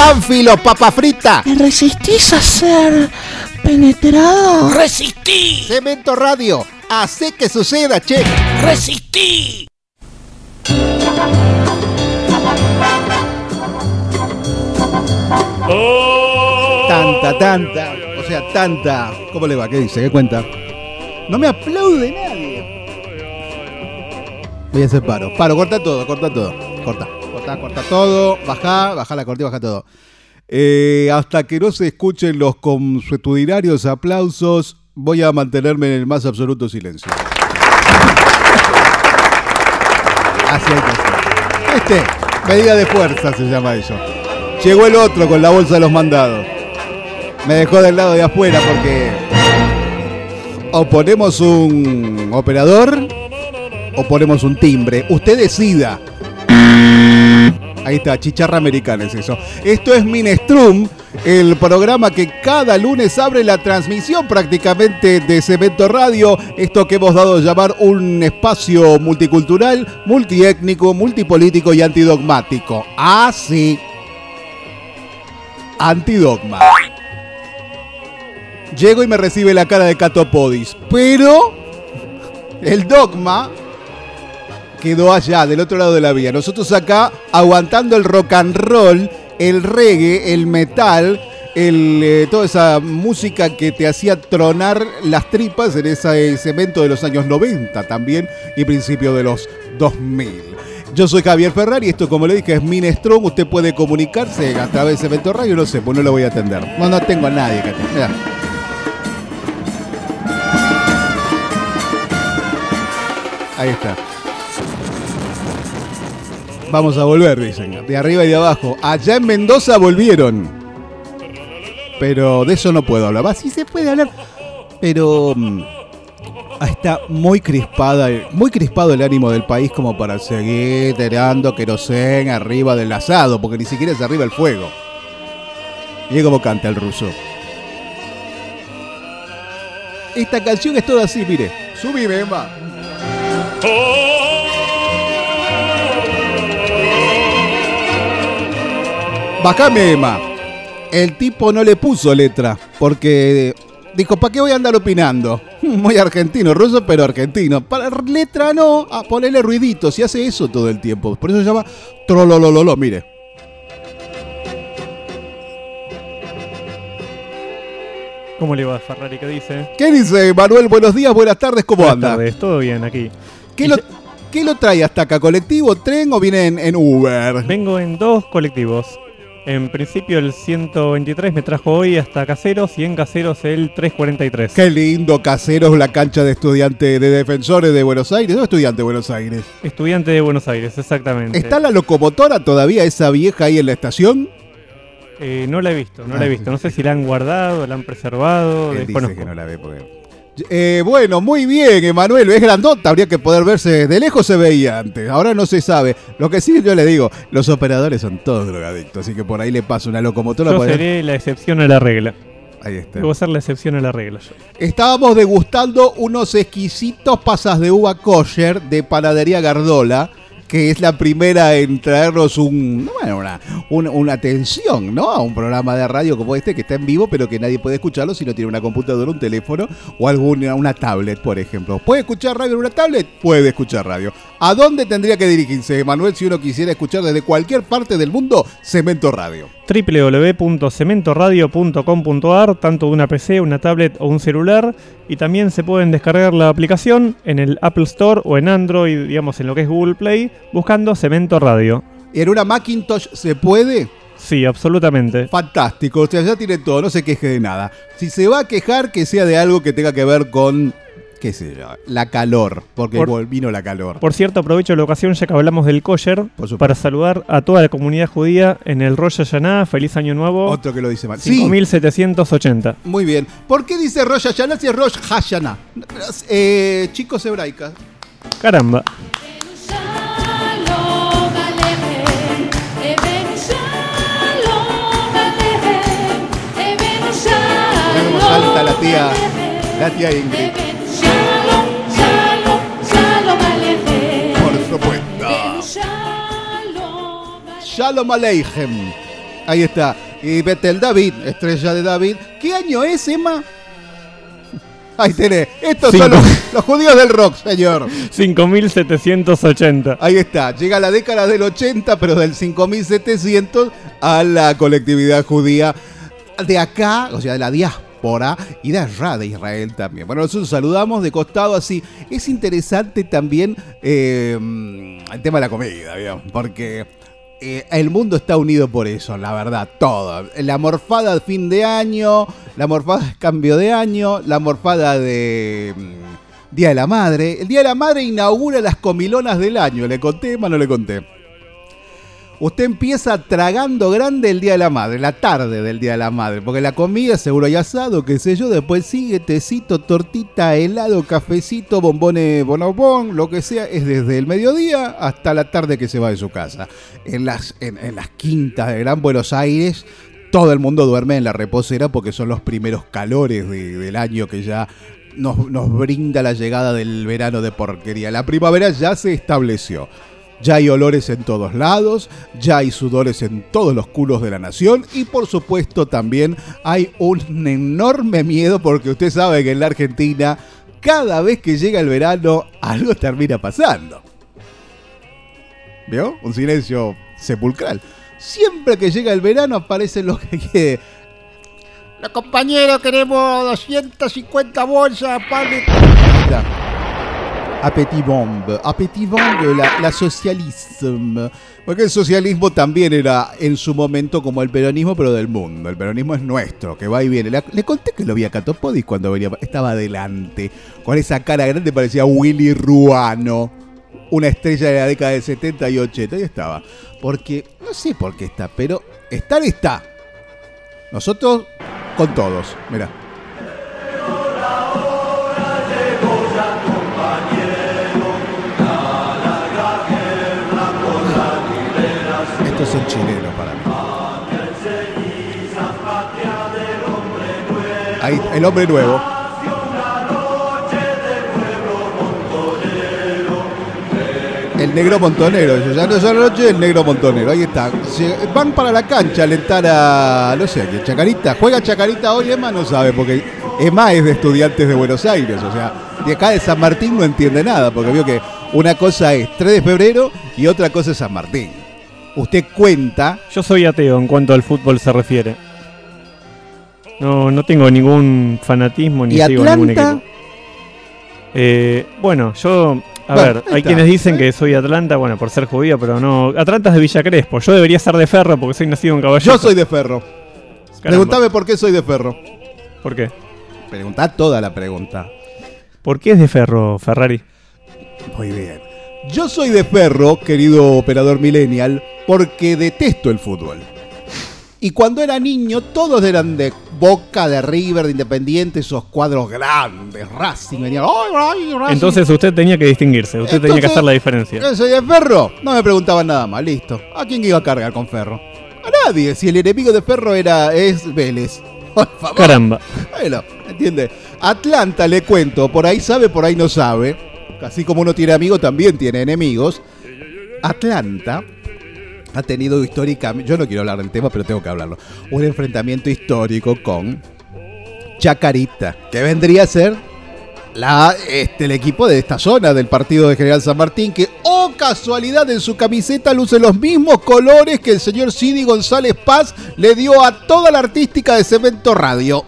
Pánfilo, papa frita. ¿Te resistís a ser penetrado? ¡Resistí! Cemento Radio, hace que suceda, che. ¡Resistí! Tanta, tanta. O sea, tanta. ¿Cómo le va? ¿Qué dice? ¿Qué cuenta? No me aplaude nadie. Voy a hacer paro. Paro, corta todo, corta todo. Corta, corta, corta todo. Baja, baja la cortina, baja todo. Eh, hasta que no se escuchen los consuetudinarios aplausos, voy a mantenerme en el más absoluto silencio. Así hay. Este, medida de fuerza se llama eso. Llegó el otro con la bolsa de los mandados. Me dejó del lado de afuera porque o ponemos un operador o ponemos un timbre. Usted decida. Ahí está, chicharra americana es eso. Esto es Minestrum, el programa que cada lunes abre la transmisión prácticamente de Cemento Radio. Esto que hemos dado a llamar un espacio multicultural, multiétnico, multipolítico y antidogmático. Ah, sí. Antidogma. Llego y me recibe la cara de Catopodis. Pero el dogma quedó allá, del otro lado de la vía. Nosotros acá aguantando el rock and roll, el reggae, el metal, el, eh, toda esa música que te hacía tronar las tripas en ese cemento de los años 90 también y principio de los 2000. Yo soy Javier Ferrari esto, como le dije, es Minestrong. Usted puede comunicarse a través de Cemento Radio, no sé, pues no lo voy a atender. No, no tengo a nadie que. Ahí está. Vamos a volver, dicen. De arriba y de abajo. Allá en Mendoza volvieron. Pero de eso no puedo hablar. Va, sí se puede hablar. Pero mm, está muy crispada, muy crispado el ánimo del país como para seguir tirando querosén arriba del asado, porque ni siquiera es arriba el fuego. Mira cómo canta el ruso. Esta canción es toda así, mire. Subime, Emma. Bajame, Emma. El tipo no le puso letra, porque dijo, ¿para qué voy a andar opinando? Muy argentino, ruso, pero argentino. Para letra no, a ponerle ruiditos y hace eso todo el tiempo. Por eso se llama trololololo, mire. ¿Cómo le va, Ferrari? ¿Qué dice? ¿Qué dice Manuel? Buenos días, buenas tardes, ¿cómo Buenas anda? tardes, todo bien aquí. ¿Qué lo, qué lo trae hasta acá? ¿Colectivo, tren o viene en, en Uber? Vengo en dos colectivos. En principio el 123 me trajo hoy hasta Caseros y en Caseros el 343. Qué lindo, caseros, la cancha de estudiantes de defensores de Buenos Aires. ¿No estudiante de Buenos Aires? Estudiante de Buenos Aires, exactamente. ¿Está la locomotora todavía, esa vieja ahí en la estación? Eh, no la he visto, no la he Ah, visto. No sé si la han guardado, la han preservado. Él dice que no la ve porque... Eh, bueno, muy bien, Emanuel. Es grandota, habría que poder verse. De lejos se veía antes, ahora no se sabe. Lo que sí yo le digo, los operadores son todos drogadictos, así que por ahí le paso una locomotora. Yo por ahí- seré la excepción a la regla. Ahí está. Debo ser la excepción a la regla. yo. Estábamos degustando unos exquisitos pasas de uva kosher de Panadería Gardola, que es la primera en traernos un, una, un- una atención ¿no? a un programa de radio como este que está en vivo, pero que nadie puede escucharlo si no tiene una computadora, un teléfono o alguna una tablet, por ejemplo. ¿Puede escuchar radio en una tablet? Puede escuchar radio. ¿A dónde tendría que dirigirse, Manuel, si uno quisiera escuchar desde cualquier parte del mundo Cemento Radio? www.cementoradio.com.ar, tanto de una PC, una tablet o un celular. Y también se pueden descargar la aplicación en el Apple Store o en Android, digamos en lo que es Google Play, buscando Cemento Radio. ¿En una Macintosh se puede? Sí, absolutamente. Fantástico, o sea, ya tiene todo, no se queje de nada. Si se va a quejar, que sea de algo que tenga que ver con, qué sé yo, la calor, porque Por- vino la calor. Por cierto, aprovecho la ocasión ya que hablamos del kosher para saludar a toda la comunidad judía en el Rosh Hashanah. Feliz Año Nuevo. Otro que lo dice mal. Sí, 5780. muy bien. ¿Por qué dice Rosh Hashanah si es Rosh Hashanah? Eh, chicos hebraicas. Caramba. Salta la tía, la tía Ingrid. Shalom Aleichem. Ahí está. Y Betel David, estrella de David. ¿Qué año es, Emma? Ahí tenés. Estos son los, los judíos del rock, señor. 5780. Ahí está. Llega la década del 80, pero del 5700 a la colectividad judía de acá, o sea, de la diáspora y de allá de Israel también. Bueno, nosotros saludamos de costado así. Es interesante también eh, el tema de la comida, porque eh, el mundo está unido por eso, la verdad, todo. La morfada de fin de año, la morfada de cambio de año, la morfada de mm, Día de la Madre. El Día de la Madre inaugura las comilonas del año. ¿Le conté? No le conté. Usted empieza tragando grande el Día de la Madre, la tarde del Día de la Madre, porque la comida, seguro y asado, qué sé yo, después sigue tecito, tortita, helado, cafecito, bombones, bonobón, lo que sea, es desde el mediodía hasta la tarde que se va de su casa. En las, en, las quintas de Gran Buenos Aires, todo el mundo duerme en la reposera porque son los primeros calores de- del año que ya nos, nos brinda la llegada del verano de porquería. La primavera ya se estableció. Ya hay olores en todos lados, ya hay sudores en todos los culos de la nación y por supuesto también hay un enorme miedo porque usted sabe que en la Argentina cada vez que llega el verano algo termina pasando. ¿Vio? Un silencio sepulcral. Siempre que llega el verano aparecen los que quiere. Los compañeros queremos 250 bolsas, pan Appétit bombe, appétit bombe, la, la socialisme. Porque el socialismo también era en su momento como el peronismo, pero del mundo. El peronismo es nuestro, que va y viene. Le, le conté que lo vi a Catopodis cuando venía, estaba adelante, con esa cara grande, parecía Willy Ruano, una estrella de la década de 70 y 80. Ahí estaba. Porque, no sé por qué está, pero estar está. Nosotros con todos, mira. Esto es el chileno para mí. Ahí, el hombre nuevo. El negro montonero, eso, ya no es la noche, el negro montonero, ahí está. Van para la cancha a alentar a, no sé, que Chacarita, juega Chacarita hoy, Emma no sabe, porque Emma es de estudiantes de Buenos Aires, o sea, de acá de San Martín no entiende nada, porque vio que una cosa es 3 de febrero y otra cosa es San Martín. Usted cuenta, Yo soy ateo en cuanto al fútbol se refiere. No, no tengo ningún fanatismo ni ¿Y sigo ningún Atlanta? equipo. Eh, bueno, yo. A Bueno, ver, hay está. quienes dicen que soy Atlanta, bueno, por ser judío, pero no. Atlanta es de Villa Crespo. Yo debería ser de Ferro porque soy nacido en Caballero. yo soy de Ferro. Preguntame por qué soy de Ferro. ¿Por qué? Preguntá toda la pregunta. ¿Por qué es de Ferro, Ferrari? Muy bien. Yo soy de Ferro, querido operador millennial, porque detesto el fútbol. Y cuando era niño, todos eran de Boca, de River, de Independiente, esos cuadros grandes, Racing, venían. ¡Ay, ay, Racing! Entonces usted tenía que distinguirse, usted tenía que hacer la diferencia. ¿Yo soy de Ferro? No me preguntaban nada más, listo. ¿A quién iba a cargar con Ferro? A nadie, si el enemigo de Ferro era es Vélez. Por favor. Caramba. Bueno, ¿entiende? Atlanta, le cuento, por ahí sabe, por ahí no sabe. Así como uno tiene amigos, también tiene enemigos. Atlanta ha tenido históricamente, yo no quiero hablar del tema, pero tengo que hablarlo, un enfrentamiento histórico con Chacarita, que vendría a ser la, este, el equipo de esta zona del partido de General San Martín, que, oh casualidad, en su camiseta luce los mismos colores que el señor Sidi González Paz le dio a toda la artística de Cemento Radio.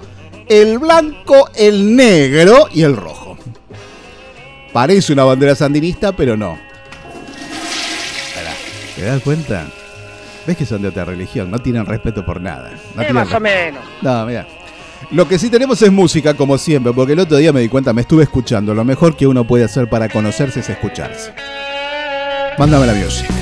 El blanco, el negro y el rojo. Parece una bandera sandinista, pero no. ¿Te das cuenta? ¿Ves que son de otra religión? No tienen respeto por nada. No tienen más o menos. No, mira. Lo que sí tenemos es música, como siempre, porque el otro día me di cuenta, me estuve escuchando. Lo mejor que uno puede hacer para conocerse es escucharse. Mándame la music.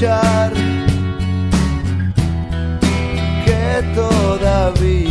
Sospechar que todavía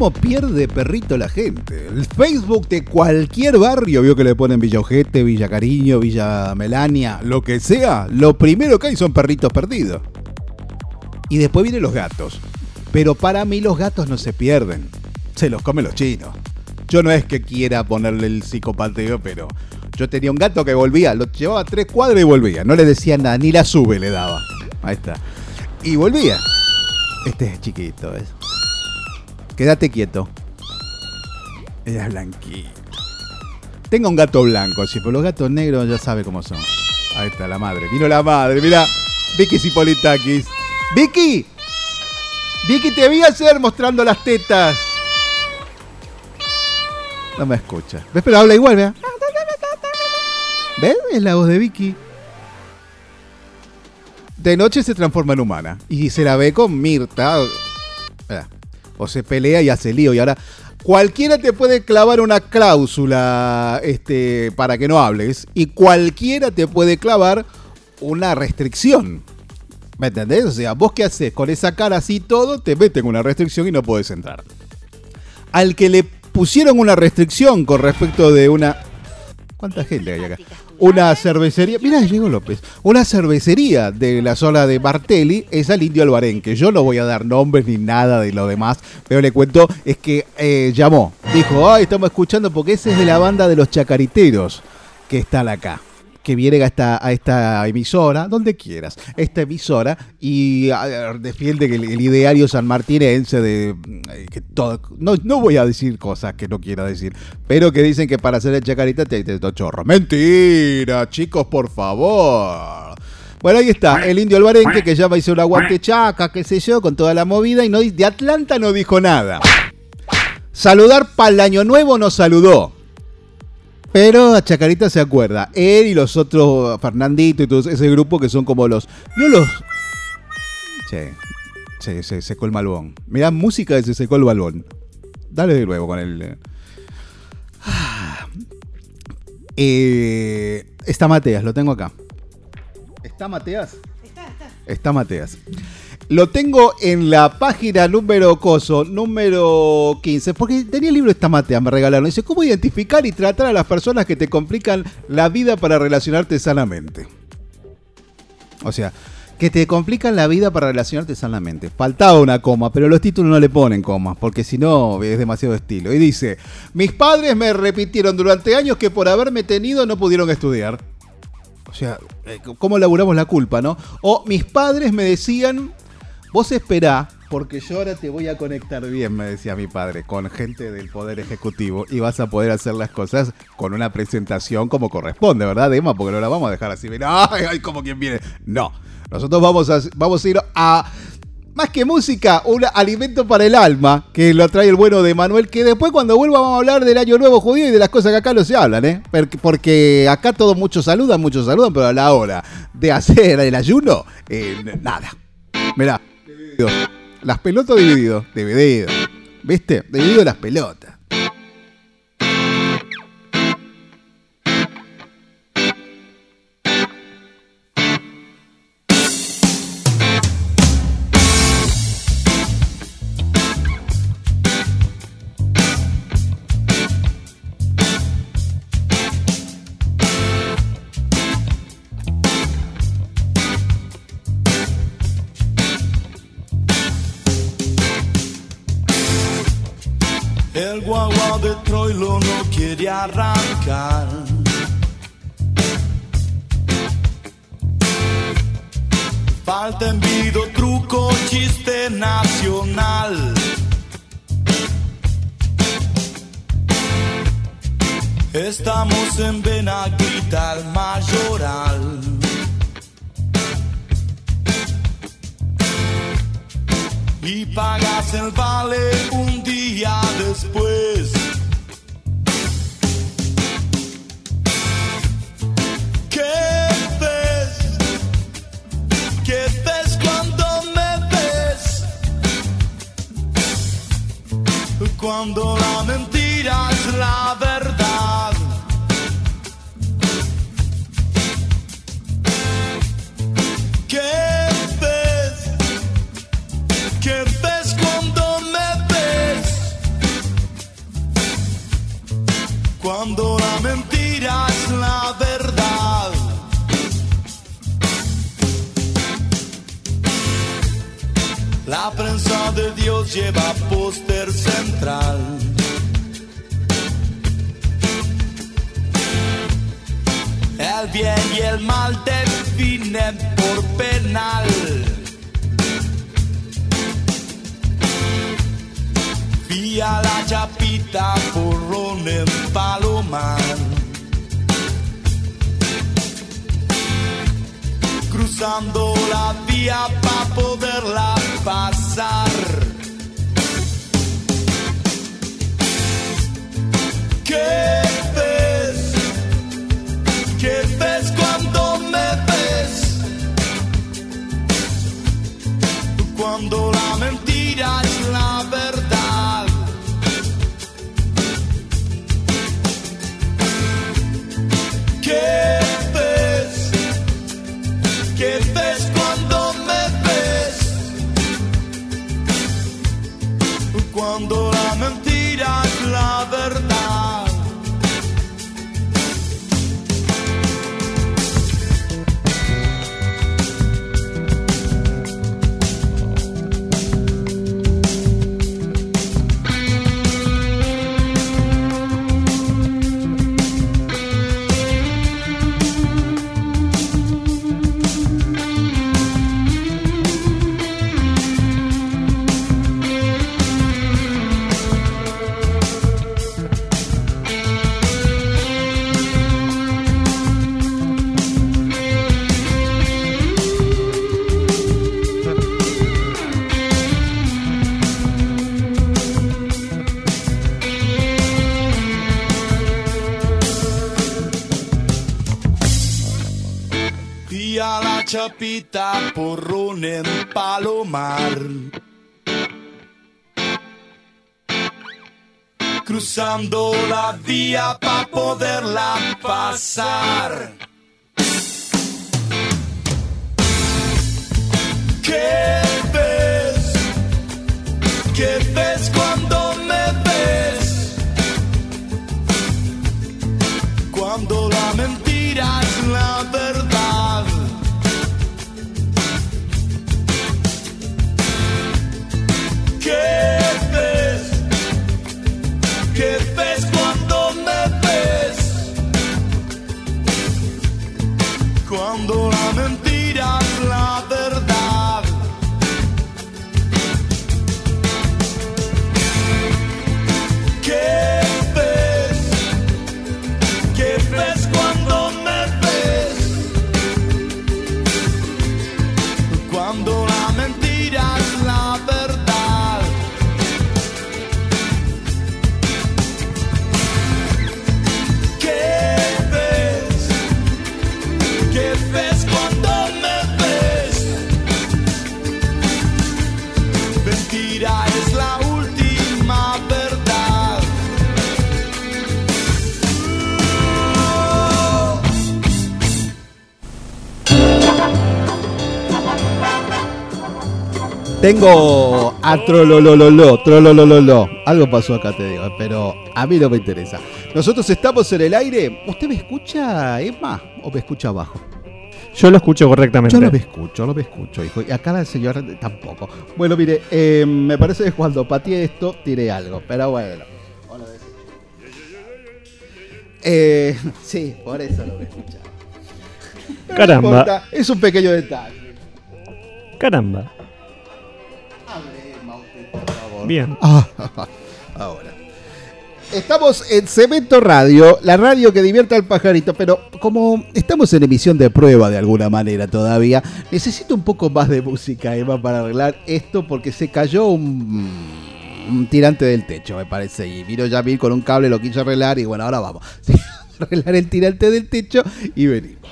cómo pierde perrito la gente. El Facebook de cualquier barrio, vio que le ponen Villa Ojete, Villa Cariño, Villa Melania, lo que sea, lo primero que hay son perritos perdidos. Y después vienen los gatos. Pero para mí los gatos no se pierden. Se los comen los chinos. Yo no es que quiera ponerle el psicopateo, pero yo tenía un gato que volvía, lo llevaba tres cuadras y volvía. No le decía nada, ni la sube le daba. Ahí está. Y volvía. Este es chiquito, ¿ves? Quédate quieto. Era blanquito. Tengo un gato blanco, sí, pero los gatos negros ya sabe cómo son. Ahí está la madre. Vino la madre, mira. Vicky Cipolitakis. ¡Vicky! Vicky, te vi ayer mostrando las tetas. No me escucha. ¿Ves? Pero habla igual, vea. ¿Ves? Es la voz de Vicky. De noche se transforma en humana. Y se la ve con Mirta. Ah, O se pelea y hace lío. Y ahora cualquiera te puede clavar una cláusula este, para que no hables. Y cualquiera te puede clavar una restricción. ¿Me entendés? O sea, vos qué haces con esa cara así todo, te meten una restricción y no podés entrar. Al que le pusieron una restricción con respecto de una... ¿Cuánta gente hay acá? Una cervecería, mira, llegó López. Una cervecería de la zona de Martelli es al Indio Albarenque. Yo no voy a dar nombres ni nada de lo demás, pero le cuento, es que eh, llamó. Dijo, ay, estamos escuchando porque ese es de la banda de los chacariteros que están acá. Que vienen a esta, emisora, donde quieras, esta emisora, y defiende que el, el ideario sanmartinense de eh, que todo. No, no voy a decir cosas que no quiera decir, pero que dicen que para hacer el chacarita te te chorro. Mentira, chicos, por favor. Bueno, ahí está, el indio albarenque que ya va a hizo un aguante chaca, qué sé yo, con toda la movida, y no, de Atlanta no dijo nada. Saludar para el año nuevo no saludó. Pero a Chacarita se acuerda. Él y los otros, Fernandito y todo ese grupo que son como los. ¿Vio los.? Che, che, se secó el malbón. Mirá, música de se secó el balbón. Dale de nuevo con el. eh. Ah. Eh, está Mateas, lo tengo acá. ¿Está Mateas? Está, está. Está Mateas. Lo tengo en la página número coso, número 15, porque tenía el libro esta matea, me regalaron. Dice, ¿cómo identificar y tratar a las personas que te complican la vida para relacionarte sanamente? O sea, que te complican la vida para relacionarte sanamente. Faltaba una coma, pero los títulos no le ponen comas, porque si no es demasiado estilo. Y dice, mis padres me repitieron durante años que por haberme tenido no pudieron estudiar. O sea, eh, ¿cómo laburamos la culpa, no? O mis padres me decían, vos esperá, porque yo ahora te voy a conectar bien, me decía mi padre, con gente del Poder Ejecutivo y vas a poder hacer las cosas con una presentación como corresponde, ¿verdad, Emma? Porque no la vamos a dejar así, mira, ay, ay, como quien viene. No, nosotros vamos a, vamos a ir a... Más que música, un alimento para el alma, que lo trae el bueno de Manuel, que después cuando vuelva vamos a hablar del Año Nuevo Judío y de las cosas que acá no se hablan, ¿eh? Porque, acá todos muchos saludan, muchos saludan, pero a la hora de hacer el ayuno, eh, nada. Mirá. Las pelotas dividido, dividido. ¿Viste? Dividido las pelotas. Troilo no quiere arrancar. Falta envido, truco, chiste nacional. Estamos en Benaguita, el mayoral. y pagas el vale un día después. cuando la mentira es la verdad. ¿Qué ves? ¿Qué ves cuando me ves? Cuando la mentira es la verdad. La prensa de Dios lleva por penal. Vía la chapita porrón en Palomar. Cruzando la vía para poderla pasar. ¿Qué ves? ¿Qué ves Cuando la mentira chapita porrón en Palomar. Cruzando la vía para poderla pasar. ¿Qué ves? ¿Qué ves cuando me ves? Cuando la mentira es la verdad. Cuando la mentira Tengo a trololololo, trololololo. Algo pasó acá, te digo, pero a mí no me interesa. Nosotros estamos en el aire. ¿Usted me escucha, Emma? ¿O me escucha abajo? Yo lo escucho correctamente. Yo no me escucho, no me escucho, hijo. Y acá la señora tampoco. Bueno, mire, eh, me parece que cuando pateé esto, tiré algo. Pero bueno. Eh, sí, por eso no me escucha. No Caramba. importa, es un pequeño detalle. Caramba. Favor. Bien. Ah, ahora. Estamos en Cemento Radio, la radio que divierte al pajarito, pero como estamos en emisión de prueba de alguna manera todavía, necesito un poco más de música, Emma, para arreglar esto porque se cayó un, un tirante del techo, me parece, y vino Yamil con un cable, lo quiso arreglar y bueno, ahora vamos. arreglar el tirante del techo y venimos.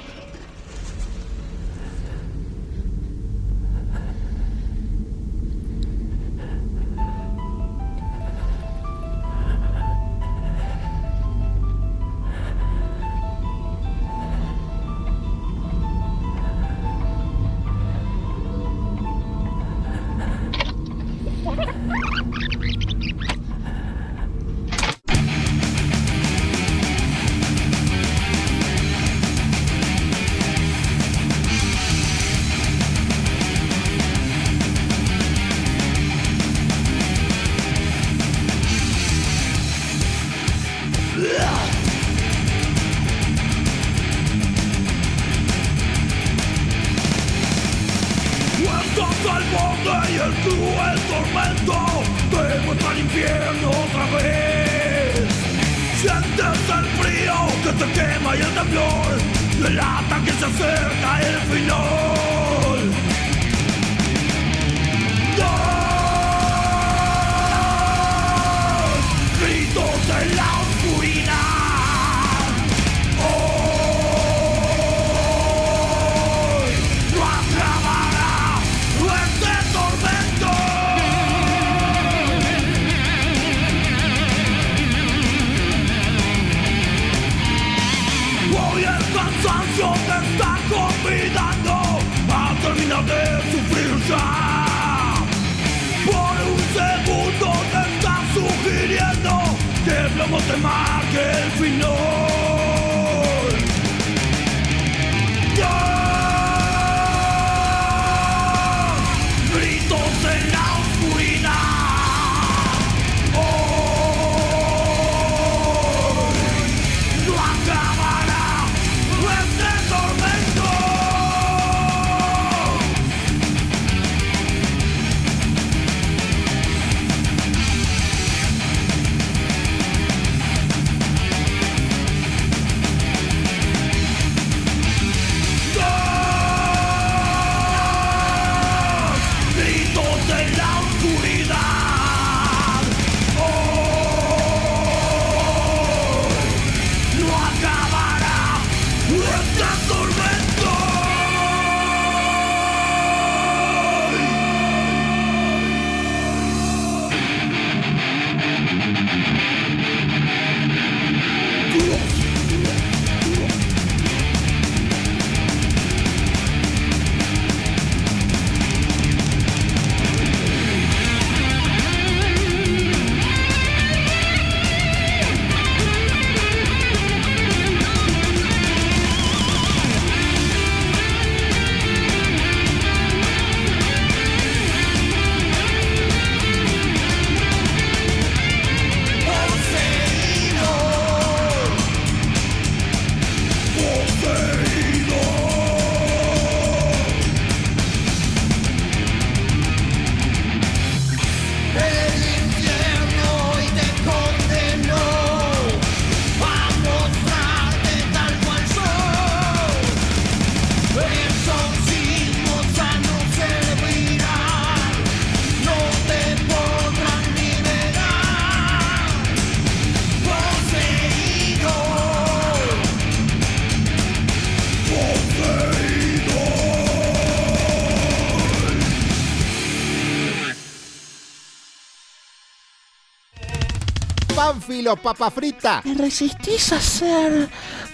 Papa frita. ¿Te resistís a ser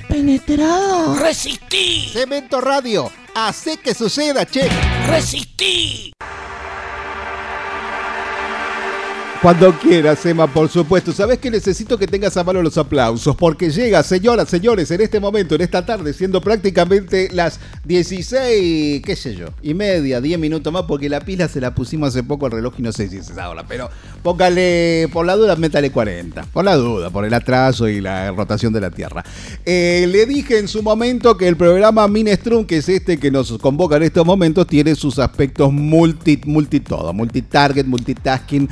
penetrado? Resistí. Cemento Radio. Hace que suceda, che. Resistí. Cuando quieras, Emma, por supuesto. Sabes que necesito que tengas a mano los aplausos, porque llega, señoras, señores, en este momento, en esta tarde, siendo prácticamente las 16, qué sé yo, y media, 10 minutos más, porque la pila se la pusimos hace poco al reloj y no sé si es esa hora, pero póngale, por la duda, métale 40. Por la duda, por el atraso y la rotación de la Tierra. Eh, le dije en su momento que el programa Minestrum, que es este que nos convoca en estos momentos, tiene sus aspectos multi, multi todo, multitarget, multitasking,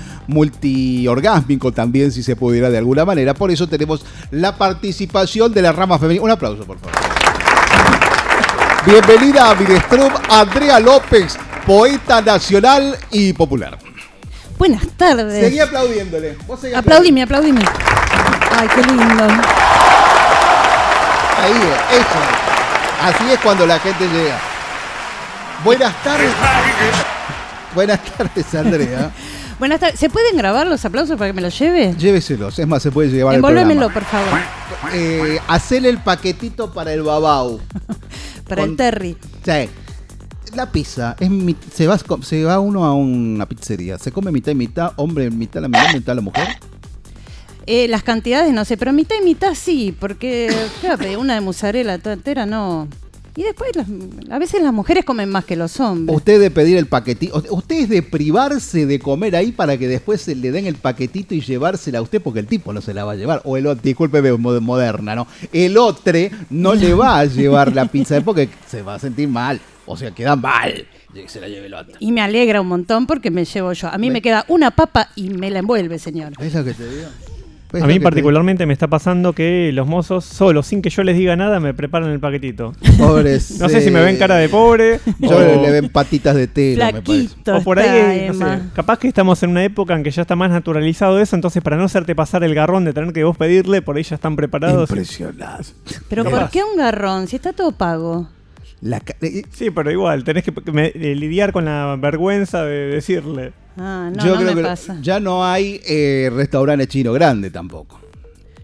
multiorgásmico también, si se pudiera de alguna manera. Por eso tenemos la participación de la rama femenina. Un aplauso, por favor. Bienvenida a Minestrum, Andrea López, poeta nacional y popular. Buenas tardes. Seguí aplaudiéndole. Vos seguí Aplaudime, aplaudime. Ay, qué lindo. Ahí, eso. Así es cuando la gente llega. Buenas tardes. Buenas tardes, Andrea. Buenas tardes. ¿Se pueden grabar los aplausos para que me los lleve? Lléveselos, es más, se puede llevar el Envolvémelo, programa. por favor. Eh, hacele el paquetito para el babau. Para Con- el Terry. Sí. La pizza, es mi- se, va, se va uno a una pizzería, se come mitad y mitad, hombre, mitad la mujer, mitad la mujer. Eh, las cantidades no sé, pero mitad y mitad sí, porque una de mozzarella toda entera no. Y después las- a veces las mujeres comen más que los hombres. Usted de pedir el paquetito, usted es de privarse de comer ahí para que después se le den el paquetito y llevársela a usted porque el tipo no se la va a llevar. O el otro, discúlpeme, mo- moderna, ¿no? El otro no le va a llevar la pizza porque se va a sentir mal. O sea, queda mal. que Se la lleve el otro. Y me alegra un montón porque me llevo yo. A mí me queda una papa y me la envuelve, señor. ¿Es lo que te digo? ¿Ves A mí te- particularmente me está pasando que los mozos, solos, sin que yo les diga nada, me preparan el paquetito. Pobres, No sé si me ven cara de pobre. Yo o, le ven patitas de tela, me parece. O por ahí, no sé, capaz que estamos en una época en que ya está más naturalizado eso, entonces para no hacerte pasar el garrón de tener que vos pedirle, por ahí ya están preparados. Impresionante. Pero ¿por qué un garrón? Si está todo pago. La ca- eh, Sí, pero igual, tenés que me- eh, lidiar con la vergüenza de decirle. Ah, no, yo no creo me que pasa. ya no hay eh, restaurante chino grande tampoco.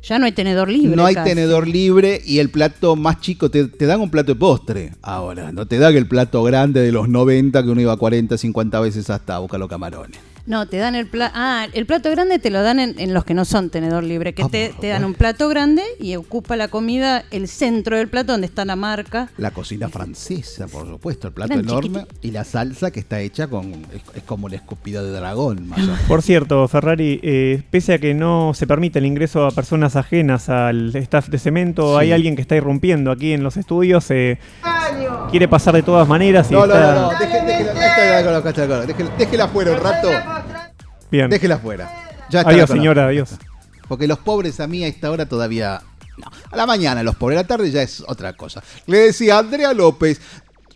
Ya no hay tenedor libre. no hay casi. tenedor libre y el plato más chico, te, te dan un plato de postre ahora. No te dan el plato grande de los 90 que uno iba 40, 50 veces hasta a buscar los camarones. No, te dan el plato. Ah, el plato grande te lo dan en, en los que no son tenedor libre, que Ah, te, dan un plato grande y ocupa la comida el centro del plato donde está la marca. La cocina francesa, por supuesto, el plato enorme y la salsa que está hecha con. Es, es como la escupida de dragón, más o menos. Por cierto, Ferrari, eh, pese a que no se permite el ingreso a personas ajenas al staff de cemento, Sí. hay alguien que está irrumpiendo aquí en los estudios. eh, quiere pasar de todas maneras y No, no, está... no, no, deje- déjela, déjela con la cacha de color, déjela- déjela fuera un rato. Bien. Déjela fuera. Ya está Adiós, señora, adiós. Porque los pobres a mí a esta hora todavía. No. A la mañana los pobres, a la tarde ya es otra cosa. Le decía Andrea López.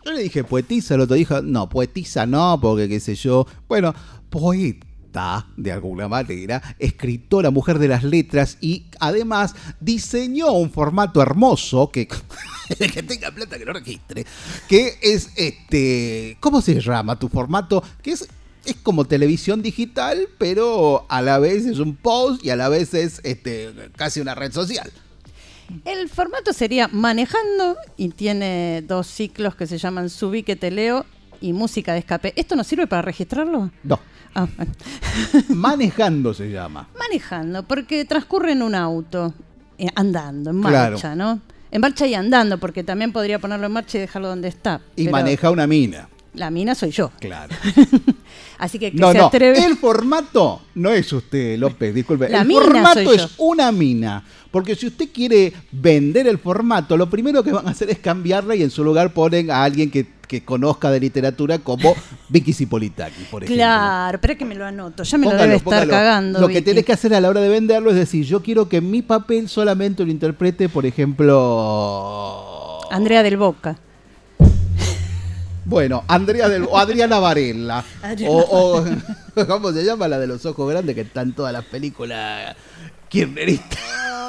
Yo le dije poetisa, el otro dijo, no, poetisa no, porque qué sé yo. Bueno, poeta, de alguna manera, escritora, mujer de las letras y además diseñó un formato hermoso que. que tenga plata que lo registre. Que es este. ¿Cómo se llama tu formato? Que es es como televisión digital, pero a la vez es un post y a la vez es este, casi una red social. El formato sería manejando y tiene dos ciclos que se llaman Subí que te leo y música de escape. ¿Esto no sirve para registrarlo? No, Ah, manejando se llama. manejando, porque transcurre en un auto, eh, andando, en Claro. marcha, ¿no? En marcha y andando, porque también podría ponerlo en marcha y dejarlo donde está. Y pero maneja una mina. La mina soy yo. Claro. Así que, que No, se no. atreve. El formato no es usted, López, disculpe. La el mina formato es una mina. Porque si usted quiere vender el formato, lo primero que van a hacer es cambiarla y en su lugar ponen a alguien que, que conozca de literatura como Vicky Cipolitaki, por ejemplo. Claro, espera que me lo anoto. Ya me lo debe estar póngalo. cagando. Lo que tenés que hacer a la hora de venderlo es decir, yo quiero que mi papel solamente lo interprete, por ejemplo. Andrea del Boca. Bueno, Andrea del, o Adriana Varela. Adriana o, o- ¿Cómo se llama la de los ojos grandes que está en todas las películas kirchneristas?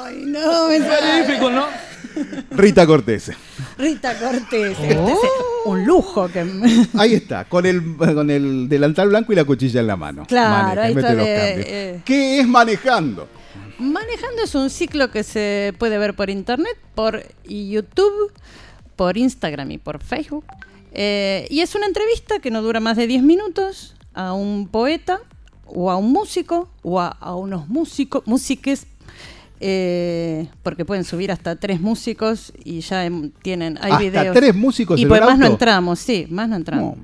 Ay, no, me sale. ¿no? Rita Cortés. Rita Cortés. Este es un lujo que. me- Ahí está, con el, con el delantal blanco y la cuchilla en la mano. Claro, ahí mete está de- eh. ¿Qué es manejando? Manejando es un ciclo que se puede ver por internet, por YouTube, por Instagram y por Facebook. Eh, y es una entrevista que no dura más de 10 minutos a un poeta o a un músico o a, a unos músicos, músiques, eh, porque pueden subir hasta tres músicos y ya em, tienen, hay ¿Hasta videos. tres músicos Y pues más no entramos, sí, más no entramos. No.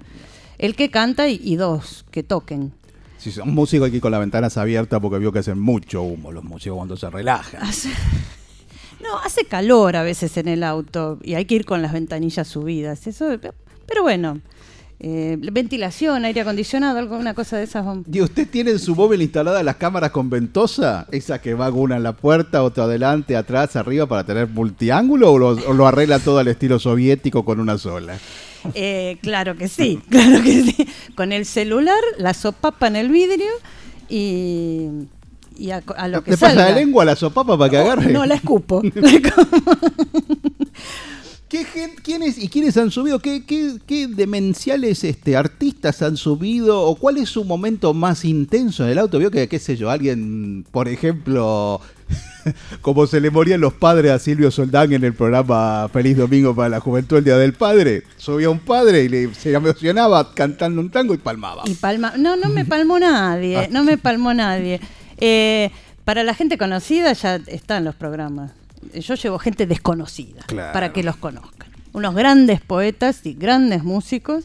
El que canta y, y dos que toquen. Si son músicos aquí con las ventanas abiertas porque vio que hacen mucho humo los músicos cuando se relajan. No, hace calor a veces en el auto y hay que ir con las ventanillas subidas. Eso, pero bueno, eh, ventilación, aire acondicionado, alguna cosa de esas. ¿Y usted tiene en su móvil instalada las cámaras con ventosa? ¿Esa que va una en la puerta, otra adelante, atrás, arriba para tener multiángulo o lo, o lo arregla todo al estilo soviético con una sola? Eh, claro que sí, claro que sí. Con el celular, la sopapa en el vidrio y, y a, a lo que ¿Le pasa salga. la lengua a la sopapa para que agarre? No, la escupo. ¿Qué gen- ¿Quiénes y quiénes han subido? ¿Qué, qué, qué demenciales este, artistas han subido? ¿O cuál es su momento más intenso en el auto? Vio que, qué sé yo, alguien, por ejemplo, como se le morían los padres a Silvio Soldán en el programa Feliz Domingo para la Juventud, el Día del Padre. Subía un padre y le, se emocionaba cantando un tango y palmaba. Y palma. No, no me palmó Ah. nadie, no me palmó nadie. Eh, para la gente conocida ya están los programas. Yo llevo gente desconocida Claro. para que los conozcan. Unos grandes poetas y grandes músicos.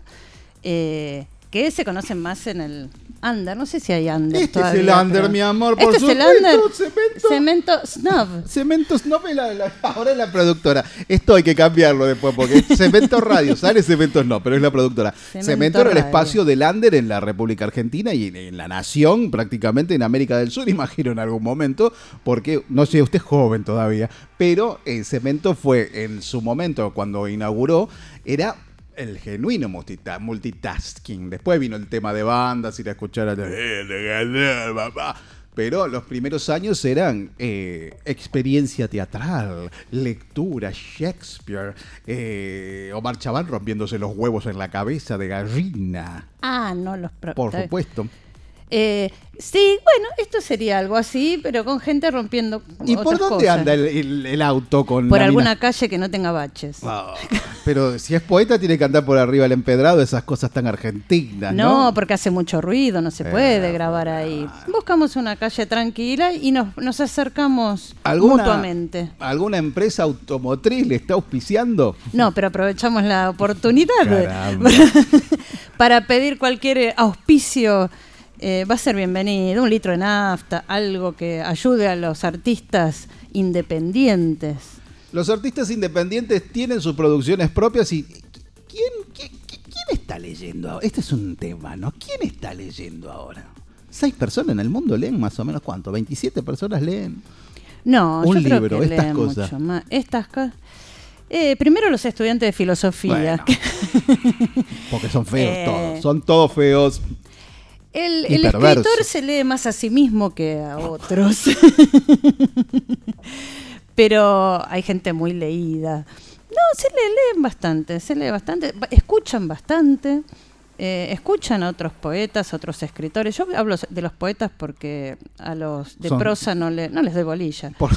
eh, que se conocen más en el under. No sé si hay under. Este es el under, pero- mi amor, por Este es el supuesto, under. cemento. Cemento Snob. Cementos no me la, la- ahora es la productora. Esto hay que cambiarlo después porque Cemento Radio sale Cementos no, pero es la productora. Cemento Cemento era el espacio del Lander en la República Argentina y en, en la nación, prácticamente en América del Sur, imagino en algún momento, porque no sé, usted es joven todavía, pero eh, Cemento fue en su momento cuando inauguró era el genuino multita- multitasking. Después vino el tema de bandas, ir a escuchar a pero los primeros años eran eh, experiencia teatral, lectura, Shakespeare, eh, Omar Chabán rompiéndose los huevos en la cabeza de gallina, Ah, no, los por supuesto. Eh, sí, bueno, esto sería algo así, pero con gente rompiendo. ¿Y por dónde cosas. anda el, el- el auto con Por la alguna mina? calle que no tenga baches. Pero si es poeta tiene que andar por arriba el empedrado, esas cosas tan argentinas, ¿no? No, porque hace mucho ruido, no se Eh, puede grabar ahí. Buscamos una calle tranquila y nos, nos acercamos ¿Alguna, mutuamente. ¿Alguna empresa automotriz le está auspiciando? No, pero aprovechamos la oportunidad para pedir cualquier auspicio. Eh, va a ser bienvenido. Un litro de nafta, algo que ayude a los artistas independientes. Los artistas independientes tienen sus producciones propias y ¿quién, quién está leyendo ahora? Este es un tema, ¿no? ¿Quién está leyendo ahora? Seis personas en el mundo leen más o menos cuánto, 27 personas leen. No, Un yo creo libro, que estas leen cosas. mucho más. Estas cosas. Eh, primero los estudiantes de filosofía. Bueno. Porque son feos Eh. todos, son todos feos. El, escritor se lee más a sí mismo que a otros. Pero hay gente muy leída. No, se le leen bastante, se lee bastante, ba- escuchan bastante, eh, escuchan a otros poetas, otros escritores. Yo hablo de los poetas porque a los de Son- prosa no, le, no les doy bolilla. Por-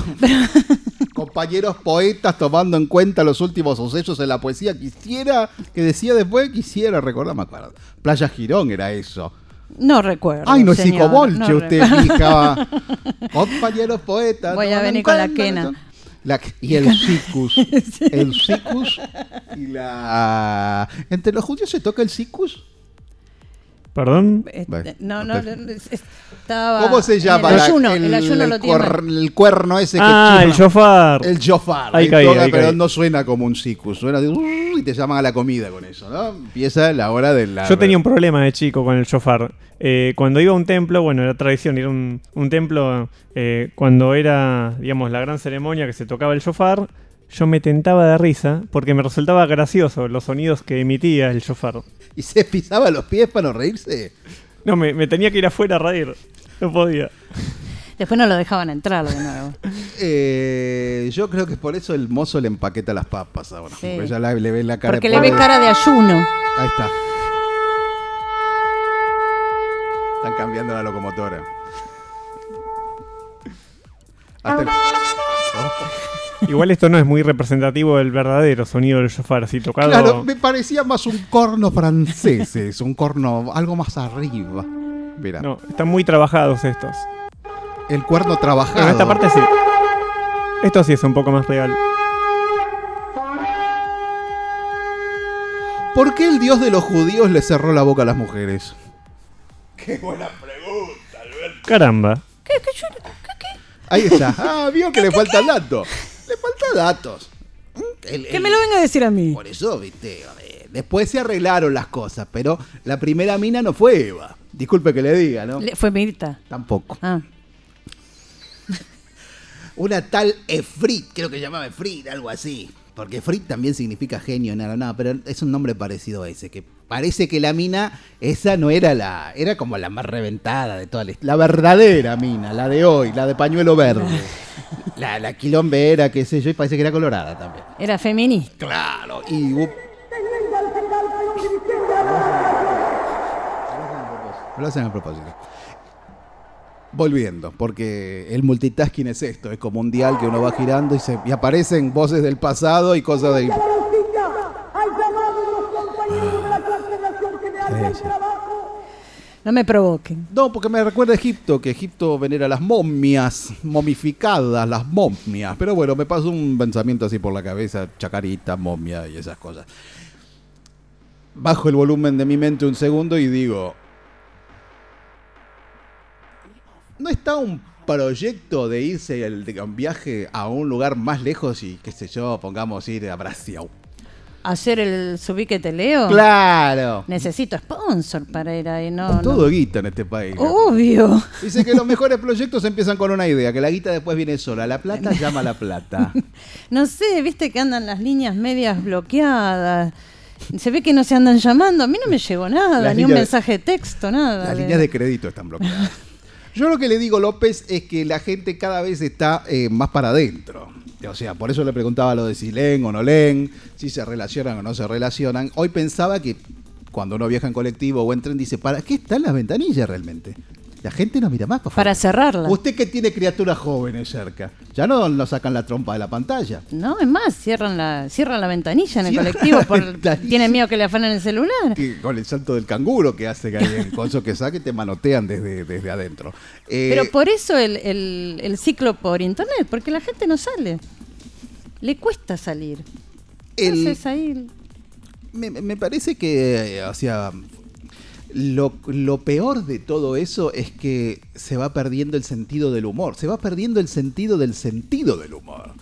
compañeros poetas tomando en cuenta los últimos sucesos en la poesía. Quisiera, que decía después, quisiera recordar, me acuerdo. Playa Girón era eso. No recuerdo. Ay, no es psicobolche no usted, hija. Compañeros poetas. Voy a venir con la quena. La- y el sicus. El sicus y la... ¿Entre los judíos se toca el sicus? ¿Perdón? Este, no, no, estaba ¿Cómo se llama? El ayuno, el, el ayuno el lo tiene. cuer- el cuerno ese que Ah, el shofar. El shofar. Ahí caí, toca, ahí pero caí. no suena como un sicus. Suena de... "Uh", y te llaman a la comida con eso, ¿no? Empieza la hora de la... Yo tenía un problema de chico con el shofar. Eh, cuando iba a un templo, bueno, era tradición ir a un, un templo eh, cuando era, digamos, la gran ceremonia que se tocaba el shofar. Yo me tentaba de risa porque me resultaba gracioso los sonidos que emitía el shofar. ¿Y se pisaba los pies para no reírse? No, me, me tenía que ir afuera a reír. No podía. Después no lo dejaban entrar de nuevo. Eh, yo creo que por eso el mozo le empaqueta las papas ahora. Sí. Porque ya la- le ve la cara Porque de le ve pobre. cara de ayuno. Ahí está. Están cambiando la locomotora. Hasta el- Igual esto no es muy representativo del verdadero sonido del shofar, así tocado. Claro, me parecía más un corno francés, es un corno algo más arriba. Mira, No, están muy trabajados estos. el cuerno trabajado. en esta parte sí. Esto sí es un poco más real. ¿Por qué el dios de los judíos le cerró la boca a las mujeres? Caramba. Ahí está. Ah, vio que le falta dato. Le falta datos. El- Que me lo venga a decir a mí. Por eso, viste, después se arreglaron las cosas, pero la primera mina no fue Eva. Disculpe que le diga, ¿no? Le- Fue Mirta. Tampoco. Ah. Una tal Efrit, creo que llamaba Efrit, algo así. Porque Efrit también significa genio, nada, nada, pero es un nombre parecido a ese, que parece que la mina, esa no era la, era como la más reventada de toda la La verdadera mina, la de hoy, la de pañuelo verde. La, la quilombera, qué sé yo, y parece que era colorada también. Era feminista. Claro, y... uh, Lo hacen a propósito. Volviendo, porque el multitasking es esto, es como un dial que uno va girando y, se, y aparecen voces del pasado y cosas de... No me provoquen. No, porque me recuerda a Egipto, que Egipto venera las momias, momificadas, las momias. Pero bueno, me pasó un pensamiento así por la cabeza, chacarita, momia y esas cosas. bajo el volumen de mi mente un segundo y digo, ¿no está un proyecto de irse el- de un viaje a un lugar más lejos y qué sé yo, pongamos ir a Brasil? Hacer el subí que te leo. Claro. Necesito sponsor para ir ahí, no. no. Todo guita en este país. Obvio. Dice que los mejores proyectos empiezan con una idea, que la guita después viene sola. La plata llama a la plata. No sé, viste que andan las líneas medias bloqueadas. Se ve que no se andan llamando. A mí no me llegó nada, Las ni un mensaje de texto, nada. Las de- líneas de crédito están bloqueadas. Yo lo que le digo, López, es que la gente cada vez está eh, más para adentro. O sea, por eso le preguntaba lo de si leen o no leen, si se relacionan o no se relacionan. Hoy pensaba que cuando uno viaja en colectivo o en tren, dice, ¿para qué están las ventanillas realmente? La gente no mira más, por favor. Para cerrarla. Usted que tiene criaturas jóvenes cerca, ya no nos sacan la trompa de la pantalla. No, es más, cierran la, cierran la ventanilla en el colectivo. Por, tienen miedo que le afanen el celular. Que con el salto del canguro que hace que hay en coso que saque te manotean desde, desde adentro. Eh, Pero por eso el, el- el ciclo por internet, porque la gente no sale. Le cuesta salir. el- Entonces ahí. me, me parece que, eh, o sea, lo, lo peor de todo eso es que se va perdiendo el sentido del humor, se va perdiendo el sentido del sentido del humor.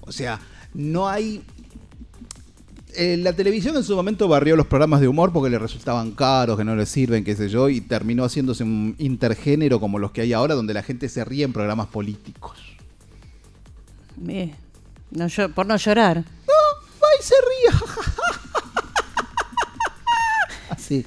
O sea, no hay... eh, la televisión en su momento barrió los programas de humor porque le resultaban caros, que no le sirven, qué sé yo, y terminó haciéndose un intergénero como los que hay ahora, donde la gente se ríe en programas políticos. eh, no, yo, por no llorar. ¡Ay, se ríe! Así.